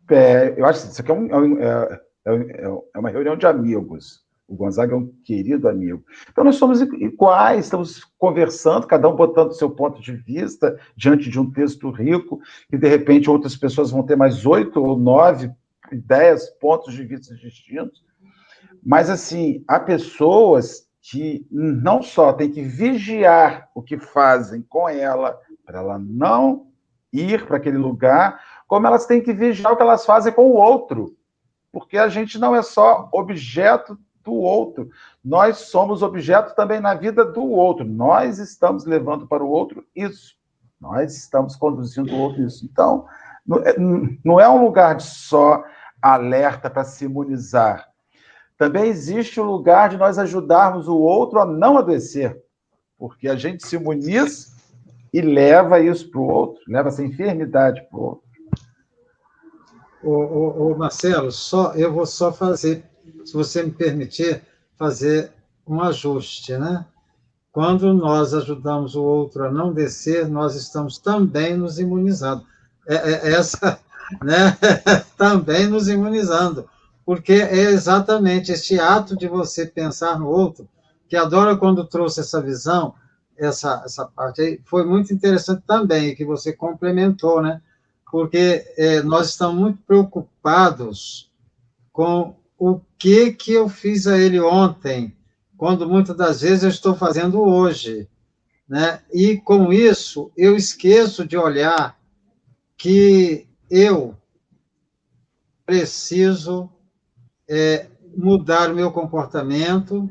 pé. Eu acho que isso aqui é, um, é, é, é, é uma reunião de amigos. O Gonzaga é um querido amigo. Então, nós somos iguais, estamos conversando, cada um botando seu ponto de vista diante de um texto rico, e de repente outras pessoas vão ter mais oito ou nove, dez pontos de vista distintos. Mas, assim, há pessoas que não só têm que vigiar o que fazem com ela, para ela não ir para aquele lugar, como elas têm que vigiar o que elas fazem com o outro. Porque a gente não é só objeto do outro, nós somos objeto também na vida do outro. Nós estamos levando para o outro isso. Nós estamos conduzindo o outro isso. Então, não é, é um lugar de só alerta para se imunizar. Também existe o lugar de nós ajudarmos o outro a não adoecer. Porque a gente se imuniza e leva isso para o outro, leva essa enfermidade para o outro. Ô, Marcelo, só, eu vou só fazer, se você me permitir, fazer um ajuste, né? Quando nós ajudamos o outro a não descer, nós estamos também nos imunizando. É, é, essa, né? também nos imunizando, porque é exatamente este ato de você pensar no outro, que adora quando trouxe essa visão, essa, essa parte aí foi muito interessante também, que você complementou, né? Porque é, nós estamos muito preocupados com o que que eu fiz a ele ontem, quando muitas das vezes eu estou fazendo hoje, né? E com isso eu esqueço de olhar que eu preciso é, mudar o meu comportamento,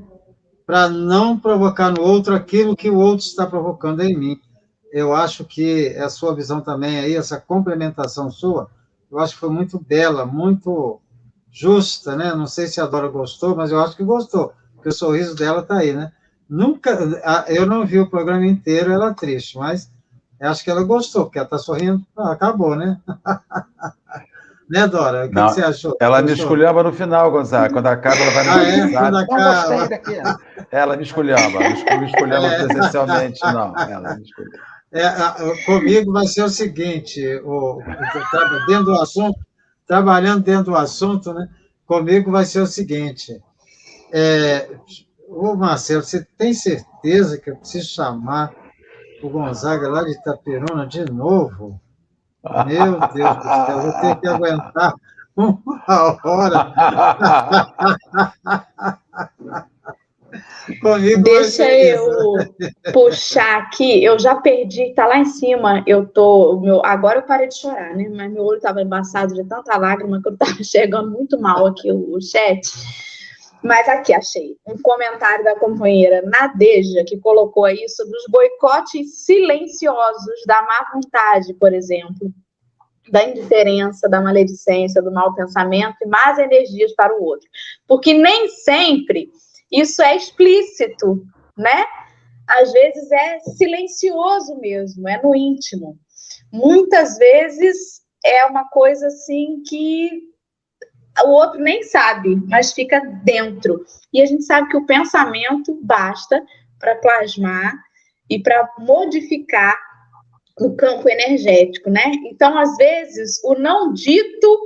para não provocar no outro aquilo que o outro está provocando em mim. Eu acho que a sua visão também aí, essa complementação sua, eu acho que foi muito bela, muito justa, né? Não sei se a Dora gostou, mas eu acho que gostou, porque o sorriso dela está aí, né? Nunca, eu não vi o programa inteiro, ela triste, mas acho que ela gostou, porque ela está sorrindo, ah, acabou, né? Né, Dora? O que, não, que você achou? Ela me esculhamba no final, Gonzaga. Quando acaba, ela vai me ah, é? Quando acaba... Ela me esculhamba. Me esculhamba é. presencialmente, não. Ela me esculhamba. É, comigo vai ser o seguinte, o, dentro do assunto, trabalhando dentro do assunto, né? Comigo vai ser o seguinte. É, ô Marcelo, você tem certeza que eu preciso chamar o Gonzaga lá de Itaperuna de novo? Meu Deus do céu, vou ter que aguentar uma hora. Comigo Deixa eu puxar aqui. Eu já perdi, tá lá em cima. Eu tô. Meu, agora eu parei de chorar, né? Mas meu olho estava embaçado de tanta lágrima que eu estava chegando muito mal aqui o, o chat. Mas aqui achei um comentário da companheira Nadeja, que colocou aí sobre os boicotes silenciosos da má vontade, por exemplo, da indiferença, da maledicência, do mau pensamento e más energias para o outro. Porque nem sempre isso é explícito, né? às vezes é silencioso mesmo, é no íntimo. Muitas vezes é uma coisa assim que o outro nem sabe, mas fica dentro. E a gente sabe que o pensamento basta para plasmar e para modificar o campo energético, né? Então, às vezes, o não dito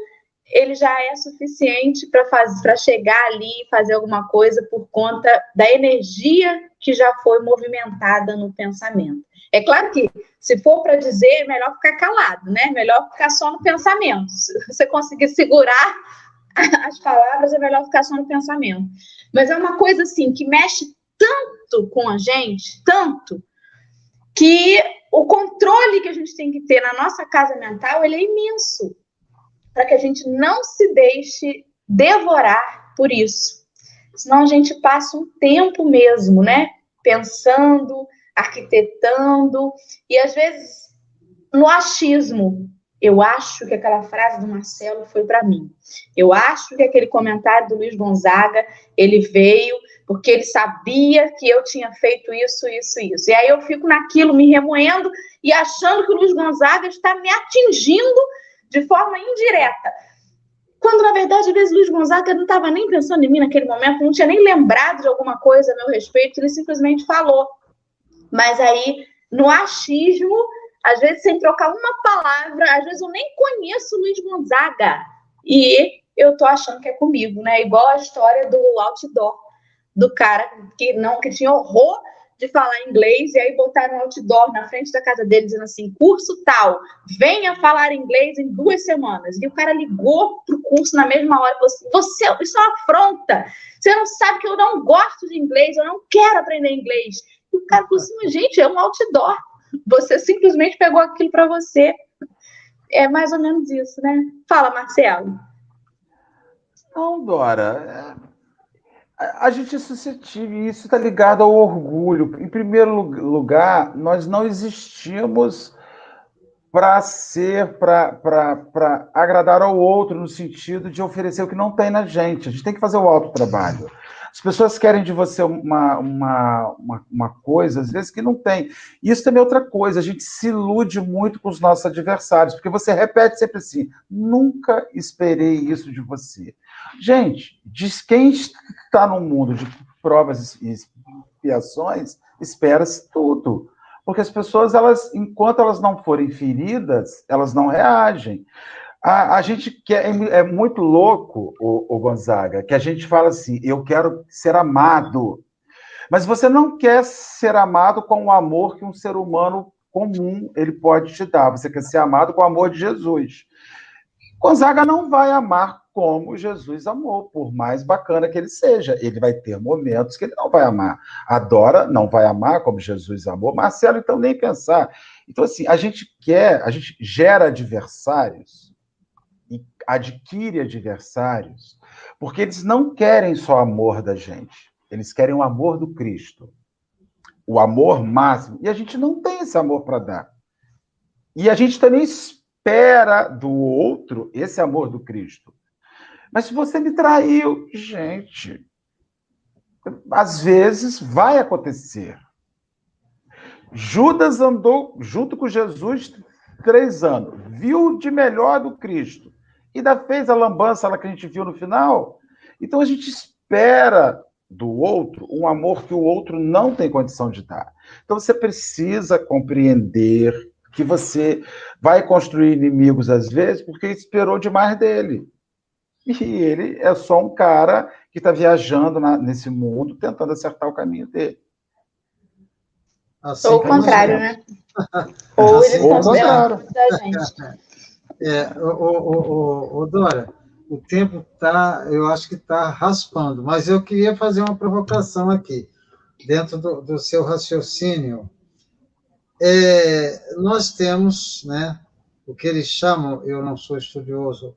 ele já é suficiente para chegar ali e fazer alguma coisa por conta da energia que já foi movimentada no pensamento. É claro que se for para dizer, é melhor ficar calado, né? Melhor ficar só no pensamento. Se você conseguir segurar as palavras, é melhor ficar só no pensamento. Mas é uma coisa assim que mexe tanto com a gente, tanto que o controle que a gente tem que ter na nossa casa mental, ele é imenso para que a gente não se deixe devorar por isso. Senão a gente passa um tempo mesmo, né? Pensando, arquitetando, e às vezes no achismo. Eu acho que aquela frase do Marcelo foi para mim. Eu acho que aquele comentário do Luiz Gonzaga, ele veio porque ele sabia que eu tinha feito isso, isso, isso. E aí eu fico naquilo, me remoendo e achando que o Luiz Gonzaga está me atingindo de forma indireta. Quando, na verdade, às vezes, Luiz Gonzaga não estava nem pensando em mim naquele momento, não tinha nem lembrado de alguma coisa a meu respeito, ele simplesmente falou. Mas aí, no achismo, às vezes sem trocar uma palavra, às vezes eu nem conheço Luiz Gonzaga. E eu tô achando que é comigo, né? Igual a história do outdoor, do cara que não que tinha horror de falar inglês, e aí botaram um outdoor na frente da casa dele dizendo assim: curso tal, venha falar inglês em duas semanas. E o cara ligou pro curso na mesma hora e falou assim: você, isso é uma afronta. Você não sabe que eu não gosto de inglês, eu não quero aprender inglês. E o cara falou assim: gente, é um outdoor. Você simplesmente pegou aquilo para você. É mais ou menos isso, né? Fala, Marcelo. Não, Dora. É a gente é suscetível, e isso está ligado ao orgulho. Em primeiro lugar, nós não existimos para ser, para agradar ao outro, no sentido de oferecer o que não tem na gente. A gente tem que fazer o autotrabalho. As pessoas querem de você uma, uma, uma, uma, coisa, às vezes, que não tem. Isso também é outra coisa, a gente se ilude muito com os nossos adversários, porque você repete sempre assim: nunca esperei isso de você. Gente, diz quem está no mundo de provas e expiações, espera-se tudo. Porque as pessoas, elas, enquanto elas não forem feridas, elas não reagem. A, a gente quer, é, é muito louco, o, o Gonzaga, que a gente fala assim: eu quero ser amado. Mas você não quer ser amado com o amor que um ser humano comum ele pode te dar. Você quer ser amado com o amor de Jesus. Gonzaga não vai amar como Jesus amou, por mais bacana que ele seja. Ele vai ter momentos que ele não vai amar. Adora, não vai amar como Jesus amou. Marcelo, então, nem pensar. Então, assim, a gente quer, a gente gera adversários adquire adversários, porque eles não querem só amor da gente, eles querem o amor do Cristo. O amor máximo. E a gente não tem esse amor para dar. E a gente também espera do outro esse amor do Cristo. Mas se você me traiu, gente, às vezes vai acontecer. Judas andou junto com Jesus três anos, viu de melhor do Cristo, e ainda fez a lambança lá que a gente viu no final. Então a gente espera do outro um amor que o outro não tem condição de dar. Então você precisa compreender que você vai construir inimigos às vezes porque esperou demais dele. E ele é só um cara que está viajando na, nesse mundo tentando acertar o caminho dele. Assim Ou o contrário, né? Ou assim eles estão esperando da gente. É, o, Dora, o tempo está, eu acho que está raspando, mas eu queria fazer uma provocação aqui, dentro do, do seu raciocínio. É, nós temos né, o que eles chamam, eu não sou estudioso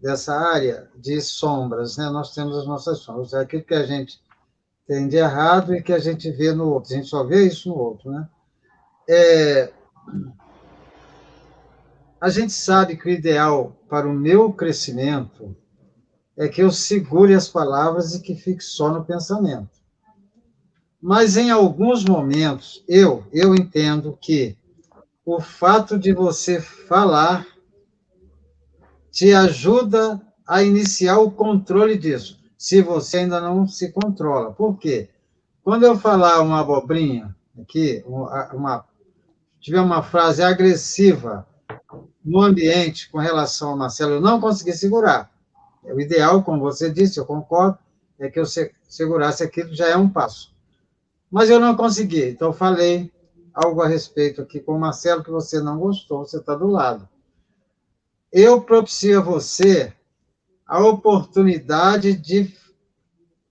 dessa área de sombras, né? Nós temos as nossas sombras, é aquilo que a gente tem de errado e que a gente vê no outro. A gente só vê isso no outro, né? É... A gente sabe que o ideal para o meu crescimento é que eu segure as palavras e que fique só no pensamento. Mas em alguns momentos, eu, eu entendo que o fato de você falar te ajuda a iniciar o controle disso, se você ainda não se controla. Por quê? Quando eu falar uma abobrinha, aqui, uma, uma tiver uma frase agressiva no ambiente com relação ao Marcelo, eu não consegui segurar. O ideal, como você disse, eu concordo, é que eu segurasse aquilo, já é um passo. Mas eu não consegui, então falei algo a respeito aqui com o Marcelo que você não gostou, você está do lado. Eu propicio a você a oportunidade de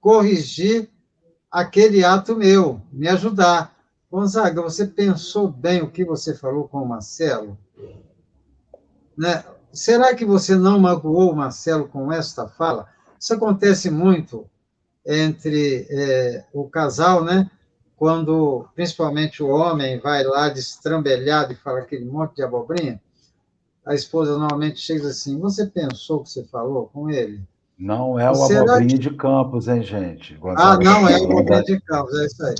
corrigir aquele ato meu, me ajudar. Gonzaga, você pensou bem o que você falou com o Marcelo? Né? Será que você não magoou o Marcelo com esta fala? Isso acontece muito entre é, o casal, né? Quando, principalmente, o homem vai lá destrambelhado e fala aquele monte de abobrinha, a esposa normalmente chega assim: Você pensou o que você falou com ele? Não é o abobrinha que... de Campos, hein, gente? ah, não é o abobrinha de Campos, é isso aí.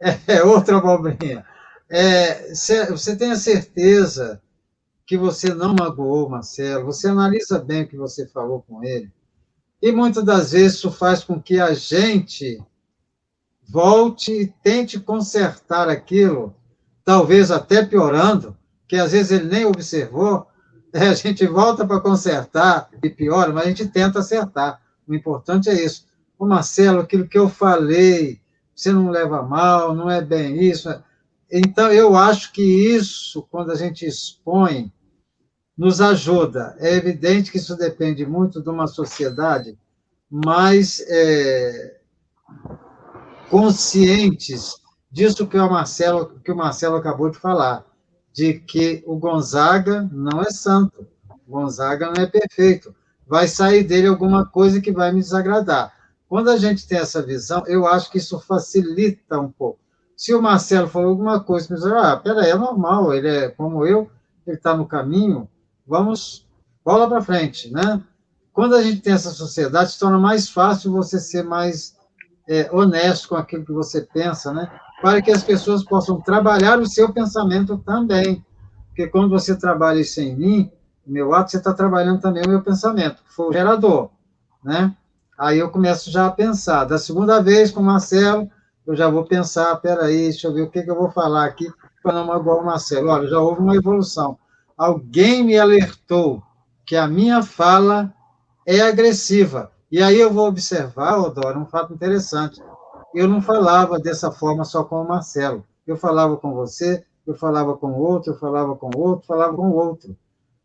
É, é outra abobrinha. É, você tem a certeza que você não magoou Marcelo, você analisa bem o que você falou com ele, e muitas das vezes isso faz com que a gente volte e tente consertar aquilo, talvez até piorando, que às vezes ele nem observou, a gente volta para consertar e piora, mas a gente tenta acertar. O importante é isso. Ô Marcelo, aquilo que eu falei, você não leva mal, não é bem isso. Então, eu acho que isso, quando a gente expõe, nos ajuda. É evidente que isso depende muito de uma sociedade mais é, conscientes disso que o Marcelo que o Marcelo acabou de falar de que o Gonzaga não é santo, o Gonzaga não é perfeito, vai sair dele alguma coisa que vai me desagradar. Quando a gente tem essa visão, eu acho que isso facilita um pouco. Se o Marcelo falou alguma coisa, me diz, ah, peraí, é normal, ele é como eu, ele está no caminho, vamos, bola para frente, né? Quando a gente tem essa sociedade, se torna mais fácil você ser mais é, honesto com aquilo que você pensa, né? para que as pessoas possam trabalhar o seu pensamento também. Porque quando você trabalha isso em mim, meu ato, você está trabalhando também o meu pensamento, que foi o gerador, né? Aí eu começo já a pensar. Da segunda vez com o Marcelo, eu já vou pensar, peraí, deixa eu ver o que, que eu vou falar aqui para não magoar o Marcelo. Olha, já houve uma evolução. Alguém me alertou que a minha fala é agressiva. E aí eu vou observar, Odoro, um fato interessante eu não falava dessa forma só com o Marcelo. Eu falava com você, eu falava com outro, eu falava com outro, falava com outro.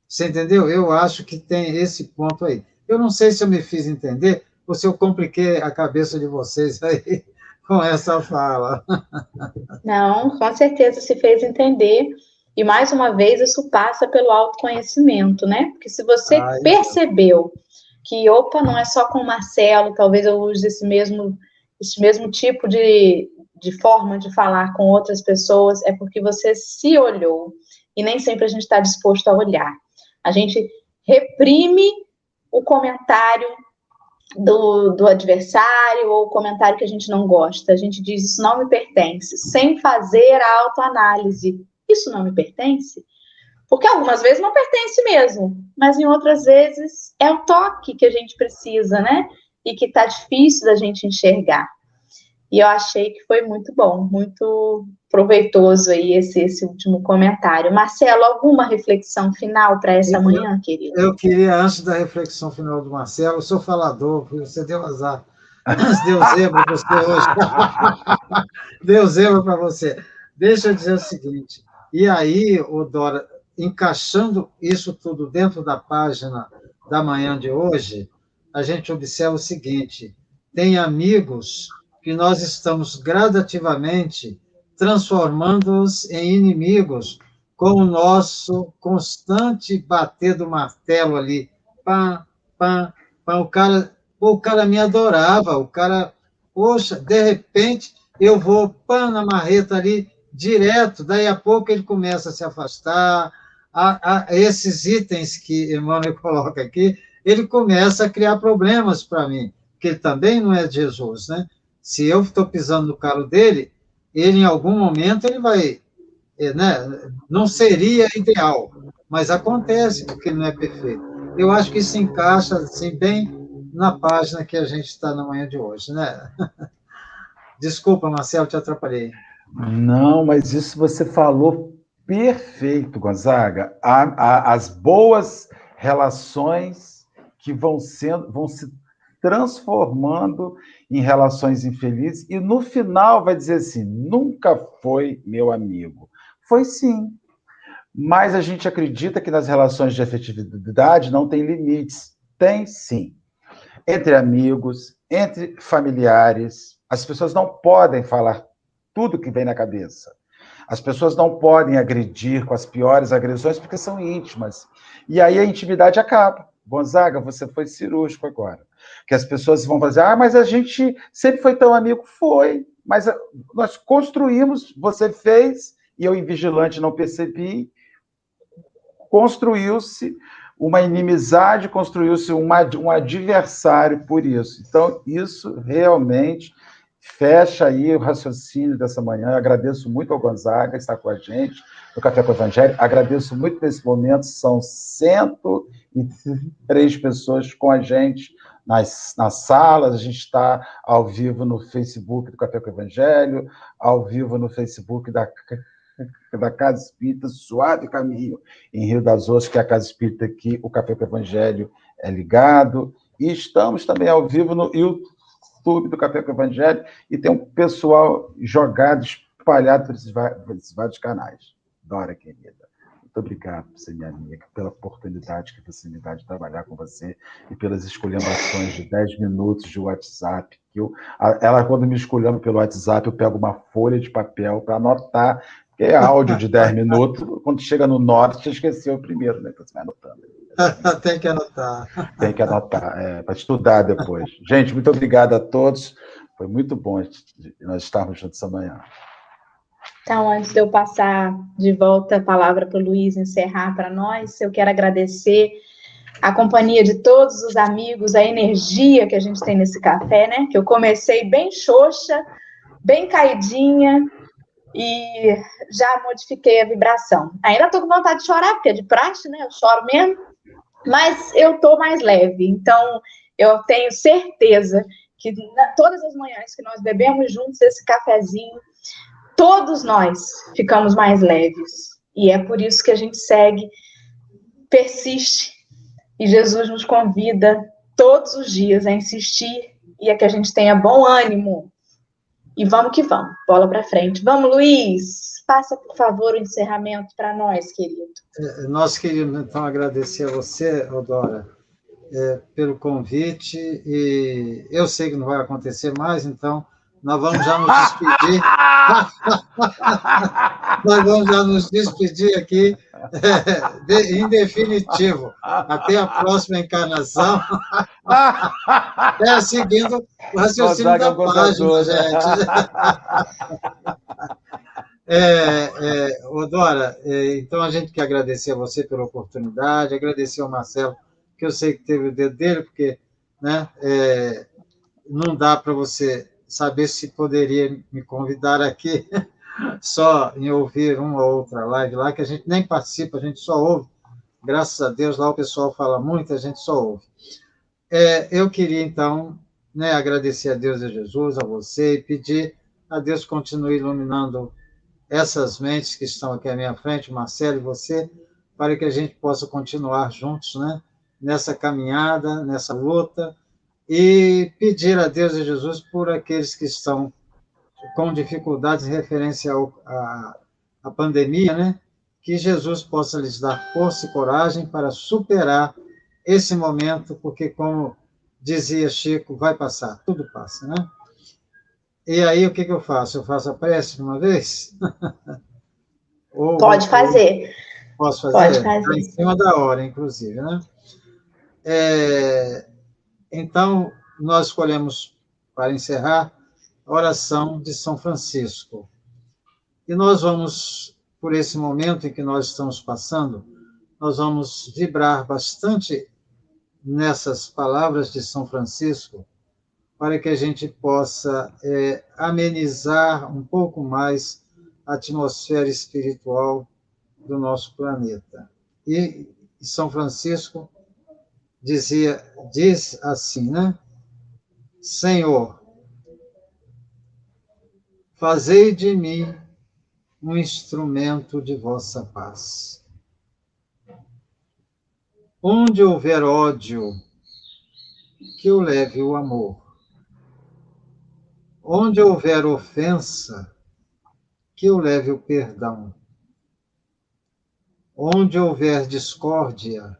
Você entendeu? Eu acho que tem esse ponto aí. Eu não sei se eu me fiz entender ou se eu compliquei a cabeça de vocês aí com essa fala. Não, com certeza se fez entender. E mais uma vez, isso passa pelo autoconhecimento, né? Porque se você Ai, percebeu que, opa, não é só com o Marcelo, talvez eu use esse mesmo esse mesmo tipo de, de forma de falar com outras pessoas, é porque você se olhou. E nem sempre a gente está disposto a olhar. A gente reprime o comentário do, do adversário ou o comentário que a gente não gosta. A gente diz isso não me pertence, sem fazer a autoanálise. Isso não me pertence? Porque algumas vezes não pertence mesmo, mas em outras vezes é o toque que a gente precisa, né? e que está difícil da gente enxergar. E eu achei que foi muito bom, muito proveitoso aí esse, esse último comentário. Marcelo, alguma reflexão final para essa eu, manhã, querido? Eu queria, antes da reflexão final do Marcelo, eu sou falador, você deu azar. Deu zebra para você hoje. Deu zebra para você. Deixa eu dizer o seguinte, e aí, o Dora, encaixando isso tudo dentro da página da manhã de hoje, a gente observa o seguinte: tem amigos que nós estamos gradativamente transformando-os em inimigos com o nosso constante bater do martelo ali. Pá, pá, pá. O cara, o cara me adorava, o cara, poxa, de repente eu vou pã na marreta ali direto, daí a pouco ele começa a se afastar. A, a, esses itens que Emmanuel coloca aqui, ele começa a criar problemas para mim, porque ele também não é Jesus, né? Se eu estou pisando no calo dele, ele em algum momento ele vai, é, né? Não seria ideal, mas acontece porque ele não é perfeito. Eu acho que isso encaixa assim bem na página que a gente está na manhã de hoje, né? Desculpa, Marcelo, te atrapalhei. Não, mas isso você falou perfeito, Gonzaga. as boas relações que vão sendo, vão se transformando em relações infelizes e no final vai dizer assim: nunca foi meu amigo. Foi sim. Mas a gente acredita que nas relações de afetividade não tem limites. Tem sim. Entre amigos, entre familiares, as pessoas não podem falar tudo que vem na cabeça. As pessoas não podem agredir com as piores agressões porque são íntimas. E aí a intimidade acaba. Gonzaga, você foi cirúrgico agora. Que as pessoas vão fazer, ah, mas a gente sempre foi tão amigo. Foi, mas nós construímos, você fez, e eu, em vigilante, não percebi. Construiu-se uma inimizade, construiu-se um adversário por isso. Então, isso realmente fecha aí o raciocínio dessa manhã. Agradeço muito ao Gonzaga estar com a gente no Café com o Evangelho. Agradeço muito nesse momento, são 103 pessoas com a gente nas, nas salas, a gente está ao vivo no Facebook do Café com o Evangelho, ao vivo no Facebook da, da Casa Espírita Suave Caminho, em Rio das Ostras, que é a Casa Espírita que o Café com o Evangelho é ligado. E estamos também ao vivo no YouTube Do Café com Evangelho e tem um pessoal jogado, espalhado por esses, vários canais. Dora, querida. Muito obrigado por ser minha amiga, pela oportunidade que você me dá de trabalhar com você e pelas escolhambações de 10 minutos de WhatsApp. Que eu, ela, quando me escolhendo pelo WhatsApp, eu pego uma folha de papel para anotar, que é áudio de 10 minutos, quando chega no norte, você esqueceu o primeiro, né? Então você vai anotando. Tem que anotar. Tem que anotar, é, para estudar depois. Gente, muito obrigado a todos. Foi muito bom nós estarmos juntos amanhã. Então, antes de eu passar de volta a palavra para o Luiz encerrar para nós, eu quero agradecer a companhia de todos os amigos, a energia que a gente tem nesse café, né? Que eu comecei bem xoxa, bem caidinha e já modifiquei a vibração. Ainda estou com vontade de chorar, porque é de praxe, né? Eu choro mesmo mas eu tô mais leve. Então, eu tenho certeza que na, todas as manhãs que nós bebemos juntos esse cafezinho, todos nós ficamos mais leves. E é por isso que a gente segue, persiste, e Jesus nos convida todos os dias a insistir e a que a gente tenha bom ânimo. E vamos que vamos, bola para frente. Vamos, Luiz! Faça, por favor, o encerramento para nós, querido. É, nós queríamos, então, agradecer a você, Odora, é, pelo convite, e eu sei que não vai acontecer mais, então nós vamos já nos despedir. nós vamos já nos despedir aqui, é, em definitivo. Até a próxima encarnação. É, seguindo o raciocínio da página, gente. É, é, Odora, é, então a gente quer agradecer a você pela oportunidade, agradecer ao Marcelo, que eu sei que teve o dedo dele, porque né, é, não dá para você saber se poderia me convidar aqui só em ouvir uma ou outra live lá, que a gente nem participa, a gente só ouve. Graças a Deus, lá o pessoal fala muito, a gente só ouve. É, eu queria, então, né, agradecer a Deus e a Jesus, a você, e pedir a Deus continue iluminando essas mentes que estão aqui à minha frente, Marcelo e você, para que a gente possa continuar juntos, né? Nessa caminhada, nessa luta, e pedir a Deus e Jesus por aqueles que estão com dificuldades referência à, pandemia, né? Que Jesus possa lhes dar força e coragem para superar esse momento, porque, como dizia Chico, vai passar, tudo passa, né? E aí, o que, que eu faço? Eu faço a prece de uma vez? ou, Pode fazer. Posso fazer? Pode fazer. Tá em cima da hora, inclusive, né? É, então, nós escolhemos, para encerrar, a oração de São Francisco. E nós vamos, por esse momento em que nós estamos passando, nós vamos vibrar bastante nessas palavras de São Francisco, para que a gente possa é, amenizar um pouco mais a atmosfera espiritual do nosso planeta. E São Francisco dizia, diz assim, né? Senhor, fazei de mim um instrumento de vossa paz. Onde houver ódio, que eu leve o amor. Onde houver ofensa, que eu leve o perdão. Onde houver discórdia,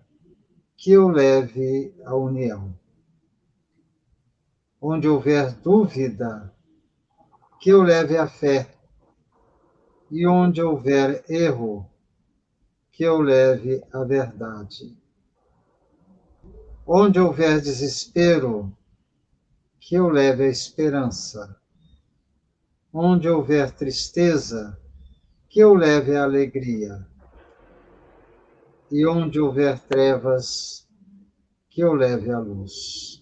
que eu leve a união. Onde houver dúvida, que eu leve a fé. E onde houver erro, que eu leve a verdade. Onde houver desespero, que eu leve a esperança. Onde houver tristeza, que eu leve a alegria. E onde houver trevas, que eu leve a luz.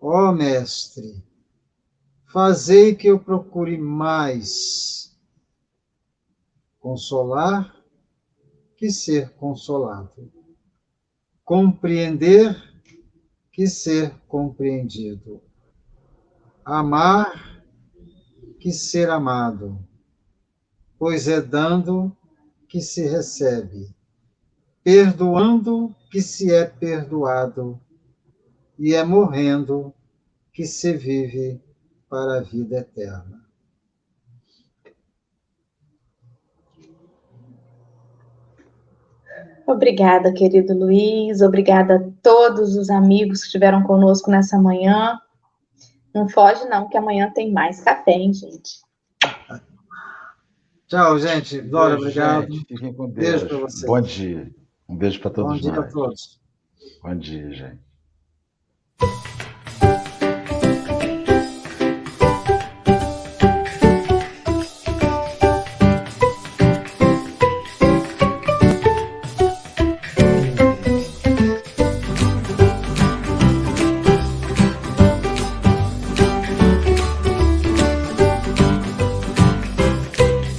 Ó Mestre, fazei que eu procure mais consolar que ser consolado. Compreender que ser compreendido, amar que ser amado, pois é dando que se recebe, perdoando que se é perdoado, e é morrendo que se vive para a vida eterna. Obrigada, querido Luiz. Obrigada a todos os amigos que estiveram conosco nessa manhã. Não foge, não, que amanhã tem mais café, hein, gente? Tchau, gente. Dora, obrigado. Gente, fiquem com Deus. Beijo para vocês. Bom dia. Um beijo para todos Bom dia nós. a todos. Bom dia, gente.